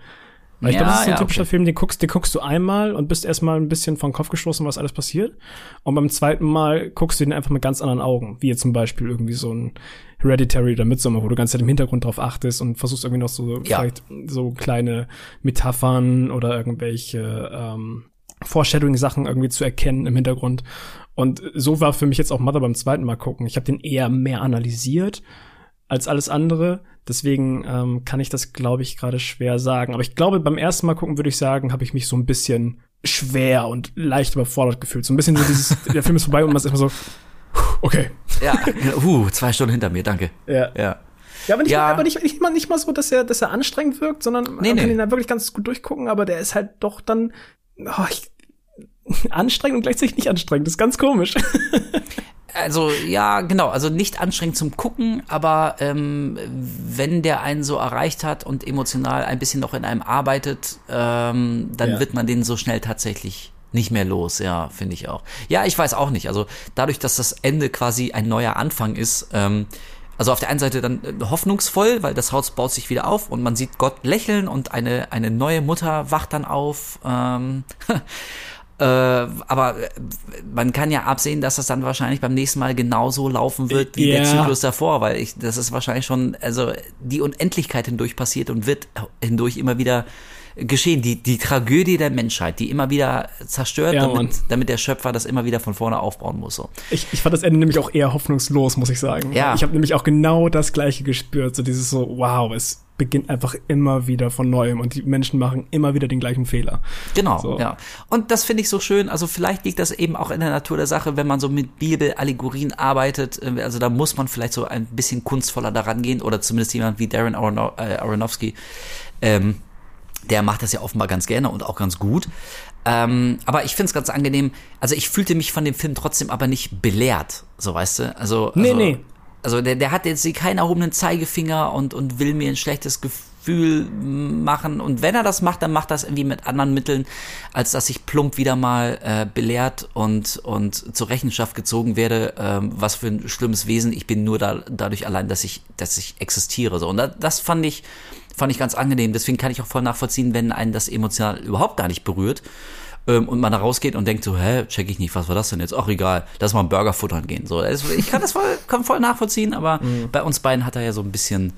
Weil ich ja, glaube, das ist ein ja, typischer okay. Film, den guckst, den guckst du einmal und bist erstmal ein bisschen vom Kopf gestoßen, was alles passiert. Und beim zweiten Mal guckst du den einfach mit ganz anderen Augen. Wie jetzt zum Beispiel irgendwie so ein Hereditary oder Midsommar, wo du ganz im Hintergrund drauf achtest und versuchst irgendwie noch so ja. vielleicht so kleine Metaphern oder irgendwelche ähm, Foreshadowing-Sachen irgendwie zu erkennen im Hintergrund. Und so war für mich jetzt auch Mother beim zweiten Mal gucken. Ich habe den eher mehr analysiert als alles andere. Deswegen ähm, kann ich das, glaube ich, gerade schwer sagen. Aber ich glaube, beim ersten Mal gucken würde ich sagen, habe ich mich so ein bisschen schwer und leicht überfordert gefühlt. So ein bisschen so dieses, der Film ist vorbei und man ist immer so, okay. Ja, uh, zwei Stunden hinter mir, danke. Ja. Ja. Ja, aber nicht, ja. Mal, aber nicht, nicht, mal, nicht mal so, dass er, dass er anstrengend wirkt, sondern nee, man kann nee. ihn da wirklich ganz gut durchgucken, aber der ist halt doch dann oh, ich, anstrengend und gleichzeitig nicht anstrengend. Das ist ganz komisch. also ja, genau, also nicht anstrengend zum Gucken, aber ähm, wenn der einen so erreicht hat und emotional ein bisschen noch in einem arbeitet, ähm, dann ja. wird man den so schnell tatsächlich nicht mehr los, ja, finde ich auch. Ja, ich weiß auch nicht. Also dadurch, dass das Ende quasi ein neuer Anfang ist, ähm, also auf der einen Seite dann äh, hoffnungsvoll, weil das Haus baut sich wieder auf und man sieht Gott lächeln und eine, eine neue Mutter wacht dann auf. Ähm, äh, aber äh, man kann ja absehen, dass das dann wahrscheinlich beim nächsten Mal genauso laufen wird wie ja. der Zyklus davor, weil ich, das ist wahrscheinlich schon, also die Unendlichkeit hindurch passiert und wird hindurch immer wieder geschehen. Die, die Tragödie der Menschheit, die immer wieder zerstört, ja, damit, damit der Schöpfer das immer wieder von vorne aufbauen muss. So. Ich, ich fand das Ende nämlich auch eher hoffnungslos, muss ich sagen. Ja. Ich habe nämlich auch genau das Gleiche gespürt. So dieses so, wow, es beginnt einfach immer wieder von neuem und die Menschen machen immer wieder den gleichen Fehler. Genau, so. ja. Und das finde ich so schön. Also vielleicht liegt das eben auch in der Natur der Sache, wenn man so mit Bibelallegorien arbeitet. Äh, also da muss man vielleicht so ein bisschen kunstvoller daran gehen oder zumindest jemand wie Darren äh, Aronofsky. Ähm, der macht das ja offenbar ganz gerne und auch ganz gut. Ähm, aber ich finde es ganz angenehm. Also ich fühlte mich von dem Film trotzdem aber nicht belehrt, so weißt du. Also, nee, also, nee. Also der, der hat jetzt keinen erhobenen Zeigefinger und, und will mir ein schlechtes Gefühl machen. Und wenn er das macht, dann macht das irgendwie mit anderen Mitteln, als dass ich plump wieder mal äh, belehrt und, und zur Rechenschaft gezogen werde, ähm, was für ein schlimmes Wesen. Ich bin nur da, dadurch allein, dass ich, dass ich existiere. So. Und das, das fand ich fand ich ganz angenehm. Deswegen kann ich auch voll nachvollziehen, wenn einen das emotional überhaupt gar nicht berührt ähm, und man da rausgeht und denkt so, hä, check ich nicht, was war das denn jetzt? Ach egal, lass mal einen Burger futtern gehen. So, ich kann das voll, kann voll nachvollziehen, aber mhm. bei uns beiden hat er ja so ein bisschen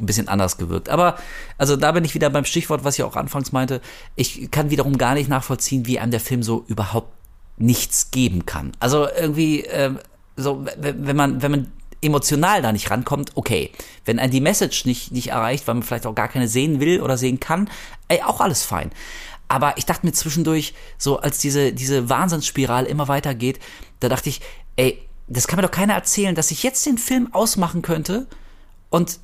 ein bisschen anders gewirkt. Aber also da bin ich wieder beim Stichwort, was ich auch anfangs meinte. Ich kann wiederum gar nicht nachvollziehen, wie einem der Film so überhaupt nichts geben kann. Also irgendwie äh, so, wenn man wenn man emotional da nicht rankommt, okay. Wenn ein die Message nicht, nicht erreicht, weil man vielleicht auch gar keine sehen will oder sehen kann, ey, auch alles fein. Aber ich dachte mir zwischendurch, so als diese, diese Wahnsinnsspirale immer weitergeht, da dachte ich, ey, das kann mir doch keiner erzählen, dass ich jetzt den Film ausmachen könnte und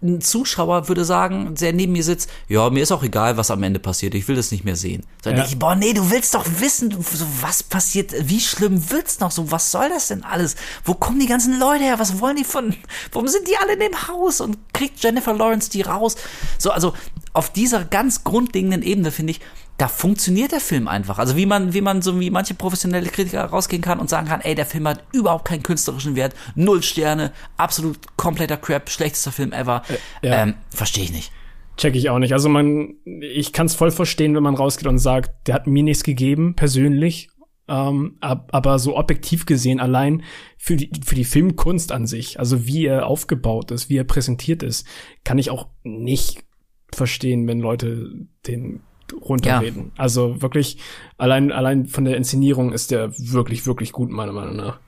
ein Zuschauer würde sagen, der neben mir sitzt, ja, mir ist auch egal, was am Ende passiert, ich will das nicht mehr sehen. So, ja. ich, boah, nee, du willst doch wissen, so, was passiert, wie schlimm wird's noch, so, was soll das denn alles? Wo kommen die ganzen Leute her, was wollen die von, warum sind die alle in dem Haus und kriegt Jennifer Lawrence die raus? So, also, auf dieser ganz grundlegenden Ebene, finde ich, da funktioniert der Film einfach. Also wie man, wie man so wie manche professionelle Kritiker rausgehen kann und sagen kann, ey, der Film hat überhaupt keinen künstlerischen Wert, null Sterne, absolut kompletter Crap, schlechtester Film ever. Äh, ja. ähm, Verstehe ich nicht. Check ich auch nicht. Also man, ich kann es voll verstehen, wenn man rausgeht und sagt, der hat mir nichts gegeben, persönlich. Ähm, aber so objektiv gesehen allein für die, für die Filmkunst an sich, also wie er aufgebaut ist, wie er präsentiert ist, kann ich auch nicht verstehen, wenn Leute den runterreden. Ja. Also wirklich, allein, allein von der Inszenierung ist der wirklich, wirklich gut, meiner Meinung nach.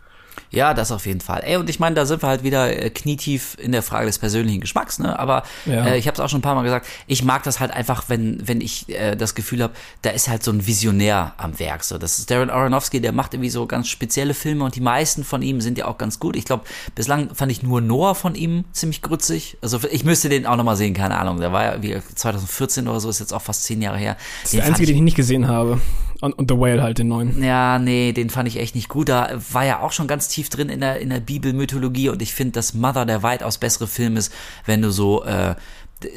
Ja, das auf jeden Fall. Ey, und ich meine, da sind wir halt wieder äh, knietief in der Frage des persönlichen Geschmacks, ne? Aber ja. äh, ich habe es auch schon ein paar Mal gesagt, ich mag das halt einfach, wenn wenn ich äh, das Gefühl habe, da ist halt so ein Visionär am Werk. So, das ist Darren Aronofsky, der macht irgendwie so ganz spezielle Filme und die meisten von ihm sind ja auch ganz gut. Ich glaube, bislang fand ich nur Noah von ihm ziemlich grützig. Also ich müsste den auch noch mal sehen, keine Ahnung. Der war ja wie 2014 oder so, ist jetzt auch fast zehn Jahre her. Das ist den der einzige, ich, den ich nicht gesehen habe. Und, und The Whale halt, den neuen. Ja, nee, den fand ich echt nicht gut. Da war ja auch schon ganz tief drin in der, in der Bibelmythologie und ich finde, dass Mother der weitaus bessere Film ist, wenn du so äh,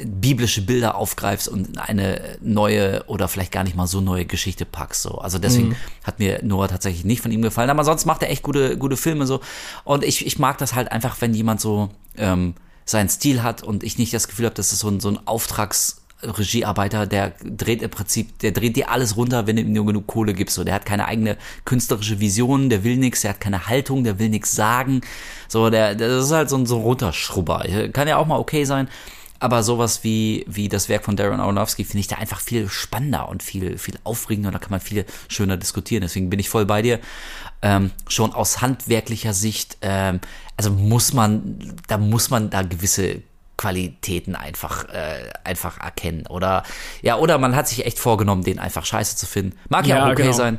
biblische Bilder aufgreifst und eine neue oder vielleicht gar nicht mal so neue Geschichte packst. So. Also deswegen mhm. hat mir Noah tatsächlich nicht von ihm gefallen. Aber sonst macht er echt gute, gute Filme so. Und ich, ich mag das halt einfach, wenn jemand so ähm, seinen Stil hat und ich nicht das Gefühl habe, dass es so ein, so ein Auftrags- Regiearbeiter, der dreht im Prinzip, der dreht dir alles runter, wenn du ihm nur genug Kohle gibst. So, der hat keine eigene künstlerische Vision, der will nichts, der hat keine Haltung, der will nichts sagen. So, der, das ist halt so ein, so ein Runterschrubber. Kann ja auch mal okay sein. Aber sowas wie, wie das Werk von Darren Aronofsky finde ich da einfach viel spannender und viel, viel aufregender und da kann man viel schöner diskutieren. Deswegen bin ich voll bei dir. Ähm, schon aus handwerklicher Sicht, ähm, also muss man, da muss man da gewisse Qualitäten einfach äh, einfach erkennen oder? Ja oder man hat sich echt vorgenommen den einfach scheiße zu finden. Mag ja, ja auch okay genau. sein.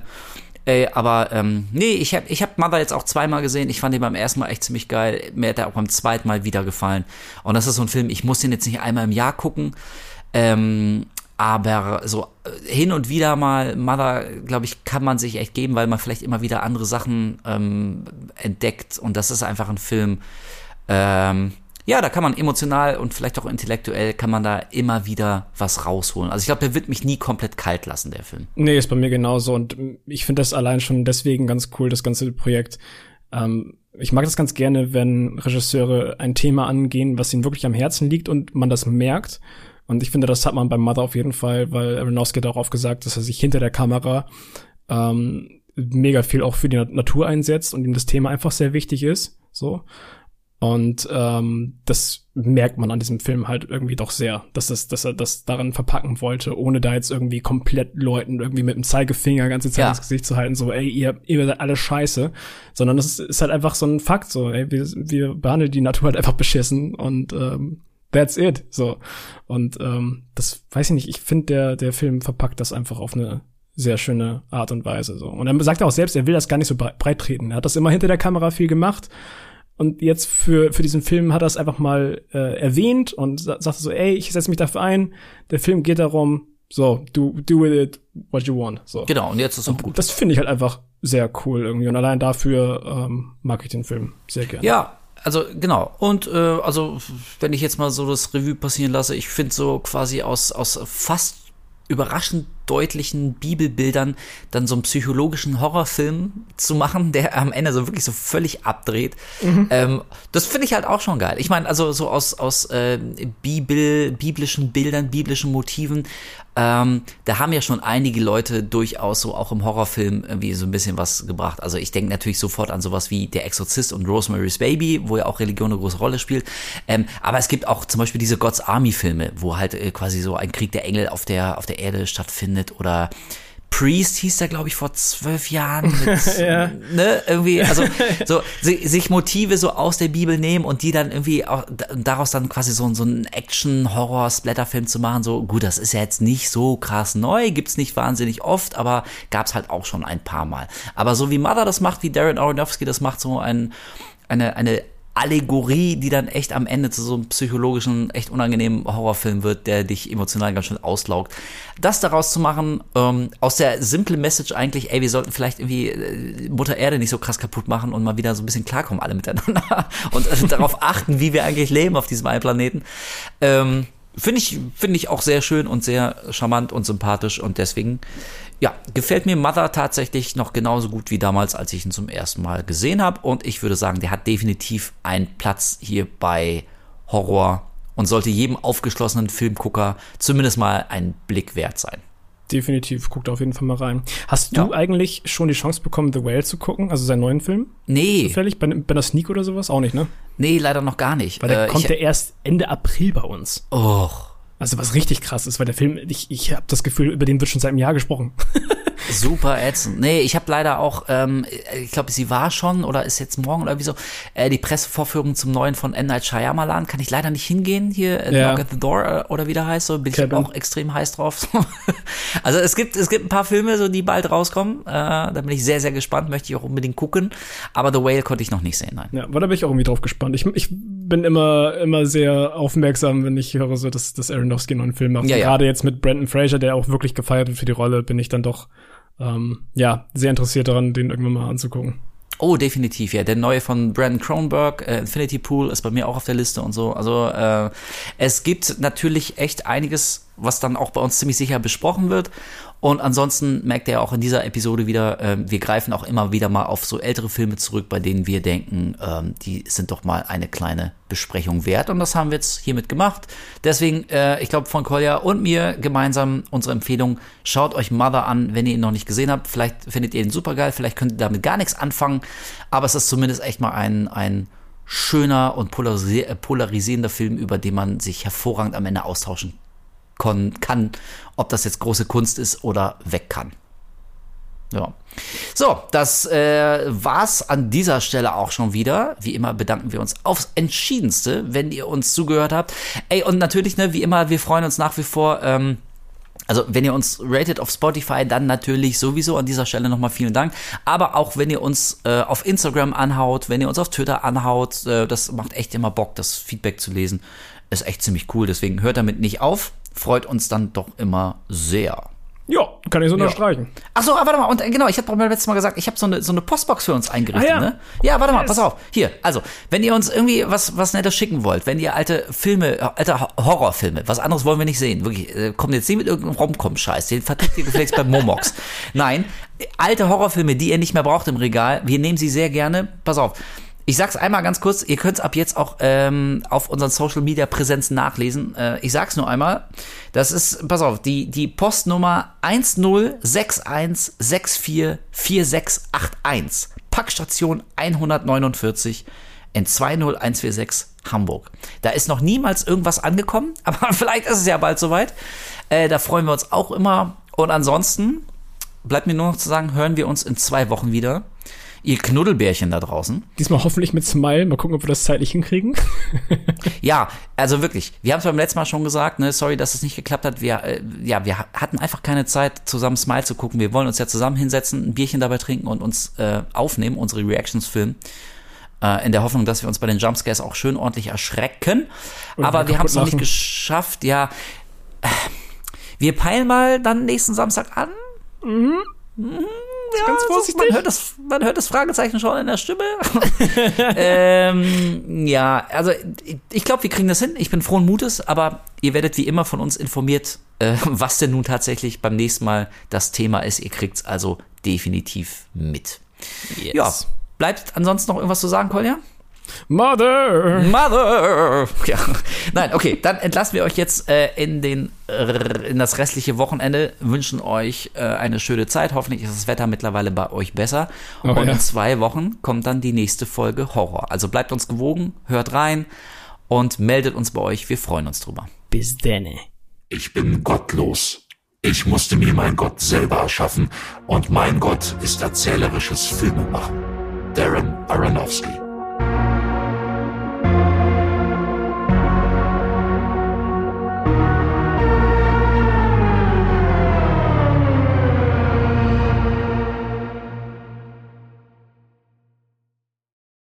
Ey, aber ähm, nee ich habe ich hab Mother jetzt auch zweimal gesehen. Ich fand den beim ersten Mal echt ziemlich geil. Mir hat er auch beim zweiten Mal wieder gefallen. Und das ist so ein Film ich muss den jetzt nicht einmal im Jahr gucken. Ähm, aber so äh, hin und wieder mal Mother, glaube ich, kann man sich echt geben, weil man vielleicht immer wieder andere Sachen ähm, entdeckt. Und das ist einfach ein Film, ähm, ja, da kann man emotional und vielleicht auch intellektuell kann man da immer wieder was rausholen. Also ich glaube, der wird mich nie komplett kalt lassen, der Film. Nee, ist bei mir genauso und ich finde das allein schon deswegen ganz cool, das ganze Projekt. Ähm, ich mag das ganz gerne, wenn Regisseure ein Thema angehen, was ihnen wirklich am Herzen liegt und man das merkt. Und ich finde, das hat man beim Mother auf jeden Fall, weil Aronofsky darauf gesagt, dass er sich hinter der Kamera ähm, mega viel auch für die Natur einsetzt und ihm das Thema einfach sehr wichtig ist. So. Und ähm, das merkt man an diesem Film halt irgendwie doch sehr, dass, es, dass er das daran verpacken wollte, ohne da jetzt irgendwie komplett Leuten irgendwie mit dem Zeigefinger ganze Zeit ja. ins Gesicht zu halten, so, ey, ihr, ihr seid alle scheiße. Sondern das ist, ist halt einfach so ein Fakt, so, ey, wir, wir behandeln die Natur halt einfach beschissen und ähm, that's it. So. Und ähm, das weiß ich nicht, ich finde, der, der Film verpackt das einfach auf eine sehr schöne Art und Weise. So. Und er sagt auch selbst, er will das gar nicht so breit treten. Er hat das immer hinter der Kamera viel gemacht und jetzt für, für diesen Film hat er es einfach mal äh, erwähnt und sa sagte so, ey, ich setze mich dafür ein. Der Film geht darum, so, do, do with it what you want. So. Genau, und jetzt ist es gut. Das finde ich halt einfach sehr cool irgendwie. Und allein dafür ähm, mag ich den Film sehr gerne. Ja, also genau. Und äh, also, wenn ich jetzt mal so das Revue passieren lasse, ich finde so quasi aus, aus fast überraschend deutlichen Bibelbildern dann so einen psychologischen Horrorfilm zu machen, der am Ende so wirklich so völlig abdreht. Mhm. Ähm, das finde ich halt auch schon geil. Ich meine, also so aus, aus äh, Bibel, biblischen Bildern, biblischen Motiven, ähm, da haben ja schon einige Leute durchaus so auch im Horrorfilm irgendwie so ein bisschen was gebracht. Also ich denke natürlich sofort an sowas wie Der Exorzist und Rosemary's Baby, wo ja auch Religion eine große Rolle spielt. Ähm, aber es gibt auch zum Beispiel diese God's Army Filme, wo halt äh, quasi so ein Krieg der Engel auf der, auf der Erde stattfindet oder Priest hieß der, glaube ich, vor zwölf Jahren. Mit, ja. Ne, irgendwie, also so sich Motive so aus der Bibel nehmen und die dann irgendwie auch, daraus dann quasi so, so einen Action-Horror-Splatterfilm zu machen. So, gut, das ist ja jetzt nicht so krass neu, gibt's nicht wahnsinnig oft, aber gab's halt auch schon ein paar Mal. Aber so wie Mother das macht, wie Darren Aronofsky das macht, so ein, eine, eine Allegorie, die dann echt am Ende zu so einem psychologischen, echt unangenehmen Horrorfilm wird, der dich emotional ganz schön auslaugt. Das daraus zu machen, ähm, aus der simple Message eigentlich, ey, wir sollten vielleicht irgendwie äh, Mutter Erde nicht so krass kaputt machen und mal wieder so ein bisschen klarkommen alle miteinander und äh, darauf achten, wie wir eigentlich leben auf diesem einen Planeten. Ähm, Finde ich, finde ich auch sehr schön und sehr charmant und sympathisch und deswegen, ja, gefällt mir Mother tatsächlich noch genauso gut wie damals, als ich ihn zum ersten Mal gesehen habe und ich würde sagen, der hat definitiv einen Platz hier bei Horror und sollte jedem aufgeschlossenen Filmgucker zumindest mal einen Blick wert sein. Definitiv, guckt auf jeden Fall mal rein. Hast du ja. eigentlich schon die Chance bekommen, The Whale zu gucken, also seinen neuen Film? Nee. Zufällig? Bei, bei der Sneak oder sowas? Auch nicht, ne? Nee, leider noch gar nicht. Weil der äh, kommt ja erst Ende April bei uns. Och. Also was richtig krass ist, weil der Film, ich, ich habe das Gefühl, über den wird schon seit einem Jahr gesprochen. Super ätzend. Nee, ich habe leider auch, ähm, ich glaube, sie war schon oder ist jetzt morgen oder wieso, äh, die Pressevorführung zum neuen von M. Night Shyamalan kann ich leider nicht hingehen hier, äh, ja. Knock at the Door äh, oder wie der heißt, so bin Kevin. ich auch extrem heiß drauf. also es gibt, es gibt ein paar Filme, so die bald rauskommen, äh, da bin ich sehr, sehr gespannt, möchte ich auch unbedingt gucken, aber The Whale konnte ich noch nicht sehen, nein. Ja, aber da bin ich auch irgendwie drauf gespannt. Ich, ich bin immer, immer sehr aufmerksam, wenn ich höre, so, dass, dass Aronofsky einen neuen Film macht. Ja, ja. Gerade jetzt mit Brandon Fraser, der auch wirklich gefeiert wird für die Rolle, bin ich dann doch ähm, ja, sehr interessiert daran, den irgendwann mal anzugucken. Oh, definitiv, ja. Der neue von Brandon Cronenberg, äh, Infinity Pool, ist bei mir auch auf der Liste und so. Also äh, es gibt natürlich echt einiges, was dann auch bei uns ziemlich sicher besprochen wird. Und ansonsten merkt ihr auch in dieser Episode wieder, äh, wir greifen auch immer wieder mal auf so ältere Filme zurück, bei denen wir denken, ähm, die sind doch mal eine kleine Besprechung wert. Und das haben wir jetzt hiermit gemacht. Deswegen, äh, ich glaube, von Kolja und mir gemeinsam unsere Empfehlung, schaut euch Mother an, wenn ihr ihn noch nicht gesehen habt. Vielleicht findet ihr ihn super geil, vielleicht könnt ihr damit gar nichts anfangen. Aber es ist zumindest echt mal ein, ein schöner und polarisierender Film, über den man sich hervorragend am Ende austauschen kann, ob das jetzt große Kunst ist oder weg kann. Ja. So, das äh, war's an dieser Stelle auch schon wieder. Wie immer bedanken wir uns aufs Entschiedenste, wenn ihr uns zugehört habt. Ey, und natürlich, ne, wie immer, wir freuen uns nach wie vor. Ähm, also wenn ihr uns ratet auf Spotify, dann natürlich sowieso an dieser Stelle nochmal vielen Dank. Aber auch wenn ihr uns äh, auf Instagram anhaut, wenn ihr uns auf Twitter anhaut, äh, das macht echt immer Bock, das Feedback zu lesen. Ist echt ziemlich cool. Deswegen hört damit nicht auf freut uns dann doch immer sehr. Ja, kann ich so unterstreichen. Ja. Ach so, ah, warte mal, und äh, genau, ich habe beim letzten Mal gesagt, ich habe so eine so eine Postbox für uns eingerichtet, ah, ja. ne? Ja, warte mal, pass auf. Hier, also, wenn ihr uns irgendwie was was nettes schicken wollt, wenn ihr alte Filme, alte Horrorfilme, was anderes wollen wir nicht sehen, wirklich, äh, kommt jetzt nicht mit irgendeinem Romcom-Scheiß, den vertickt ihr gefälligst bei Momox. Nein, alte Horrorfilme, die ihr nicht mehr braucht im Regal, wir nehmen sie sehr gerne. Pass auf. Ich sag's einmal ganz kurz, ihr könnt's ab jetzt auch ähm, auf unseren Social Media Präsenzen nachlesen. Äh, ich sag's nur einmal. Das ist, pass auf, die, die Postnummer 1061644681. Packstation 149 in 20146 Hamburg. Da ist noch niemals irgendwas angekommen, aber vielleicht ist es ja bald soweit. Äh, da freuen wir uns auch immer. Und ansonsten bleibt mir nur noch zu sagen, hören wir uns in zwei Wochen wieder ihr Knuddelbärchen da draußen. Diesmal hoffentlich mit Smile. Mal gucken, ob wir das zeitlich hinkriegen. ja, also wirklich. Wir haben es beim letzten Mal schon gesagt, ne, sorry, dass es nicht geklappt hat. Wir, äh, ja, wir hatten einfach keine Zeit, zusammen Smile zu gucken. Wir wollen uns ja zusammen hinsetzen, ein Bierchen dabei trinken und uns äh, aufnehmen, unsere Reactions filmen. Äh, in der Hoffnung, dass wir uns bei den Jumpscares auch schön ordentlich erschrecken. Und Aber wir haben es noch nicht geschafft, ja. Wir peilen mal dann nächsten Samstag an. Mhm. Mhm ja, ganz vorsichtig. Man hört, das, man hört das Fragezeichen schon in der Stimme. ähm, ja, also ich, glaube, wir kriegen das hin. Ich bin frohen Mutes, aber ihr werdet wie immer von uns informiert, äh, was denn nun tatsächlich beim nächsten Mal das Thema ist. Ihr kriegt es also definitiv mit. Yes. Ja, bleibt ansonsten noch irgendwas zu sagen, Kolja? Mother! Mother! Ja. Nein, okay, dann entlassen wir euch jetzt äh, in, den, äh, in das restliche Wochenende, wünschen euch äh, eine schöne Zeit. Hoffentlich ist das Wetter mittlerweile bei euch besser. Oh, und ja. in zwei Wochen kommt dann die nächste Folge Horror. Also bleibt uns gewogen, hört rein und meldet uns bei euch. Wir freuen uns drüber. Bis denne. Ich bin gottlos. Ich musste mir mein Gott selber erschaffen und mein Gott ist erzählerisches Filmemachen. Darren Aronofsky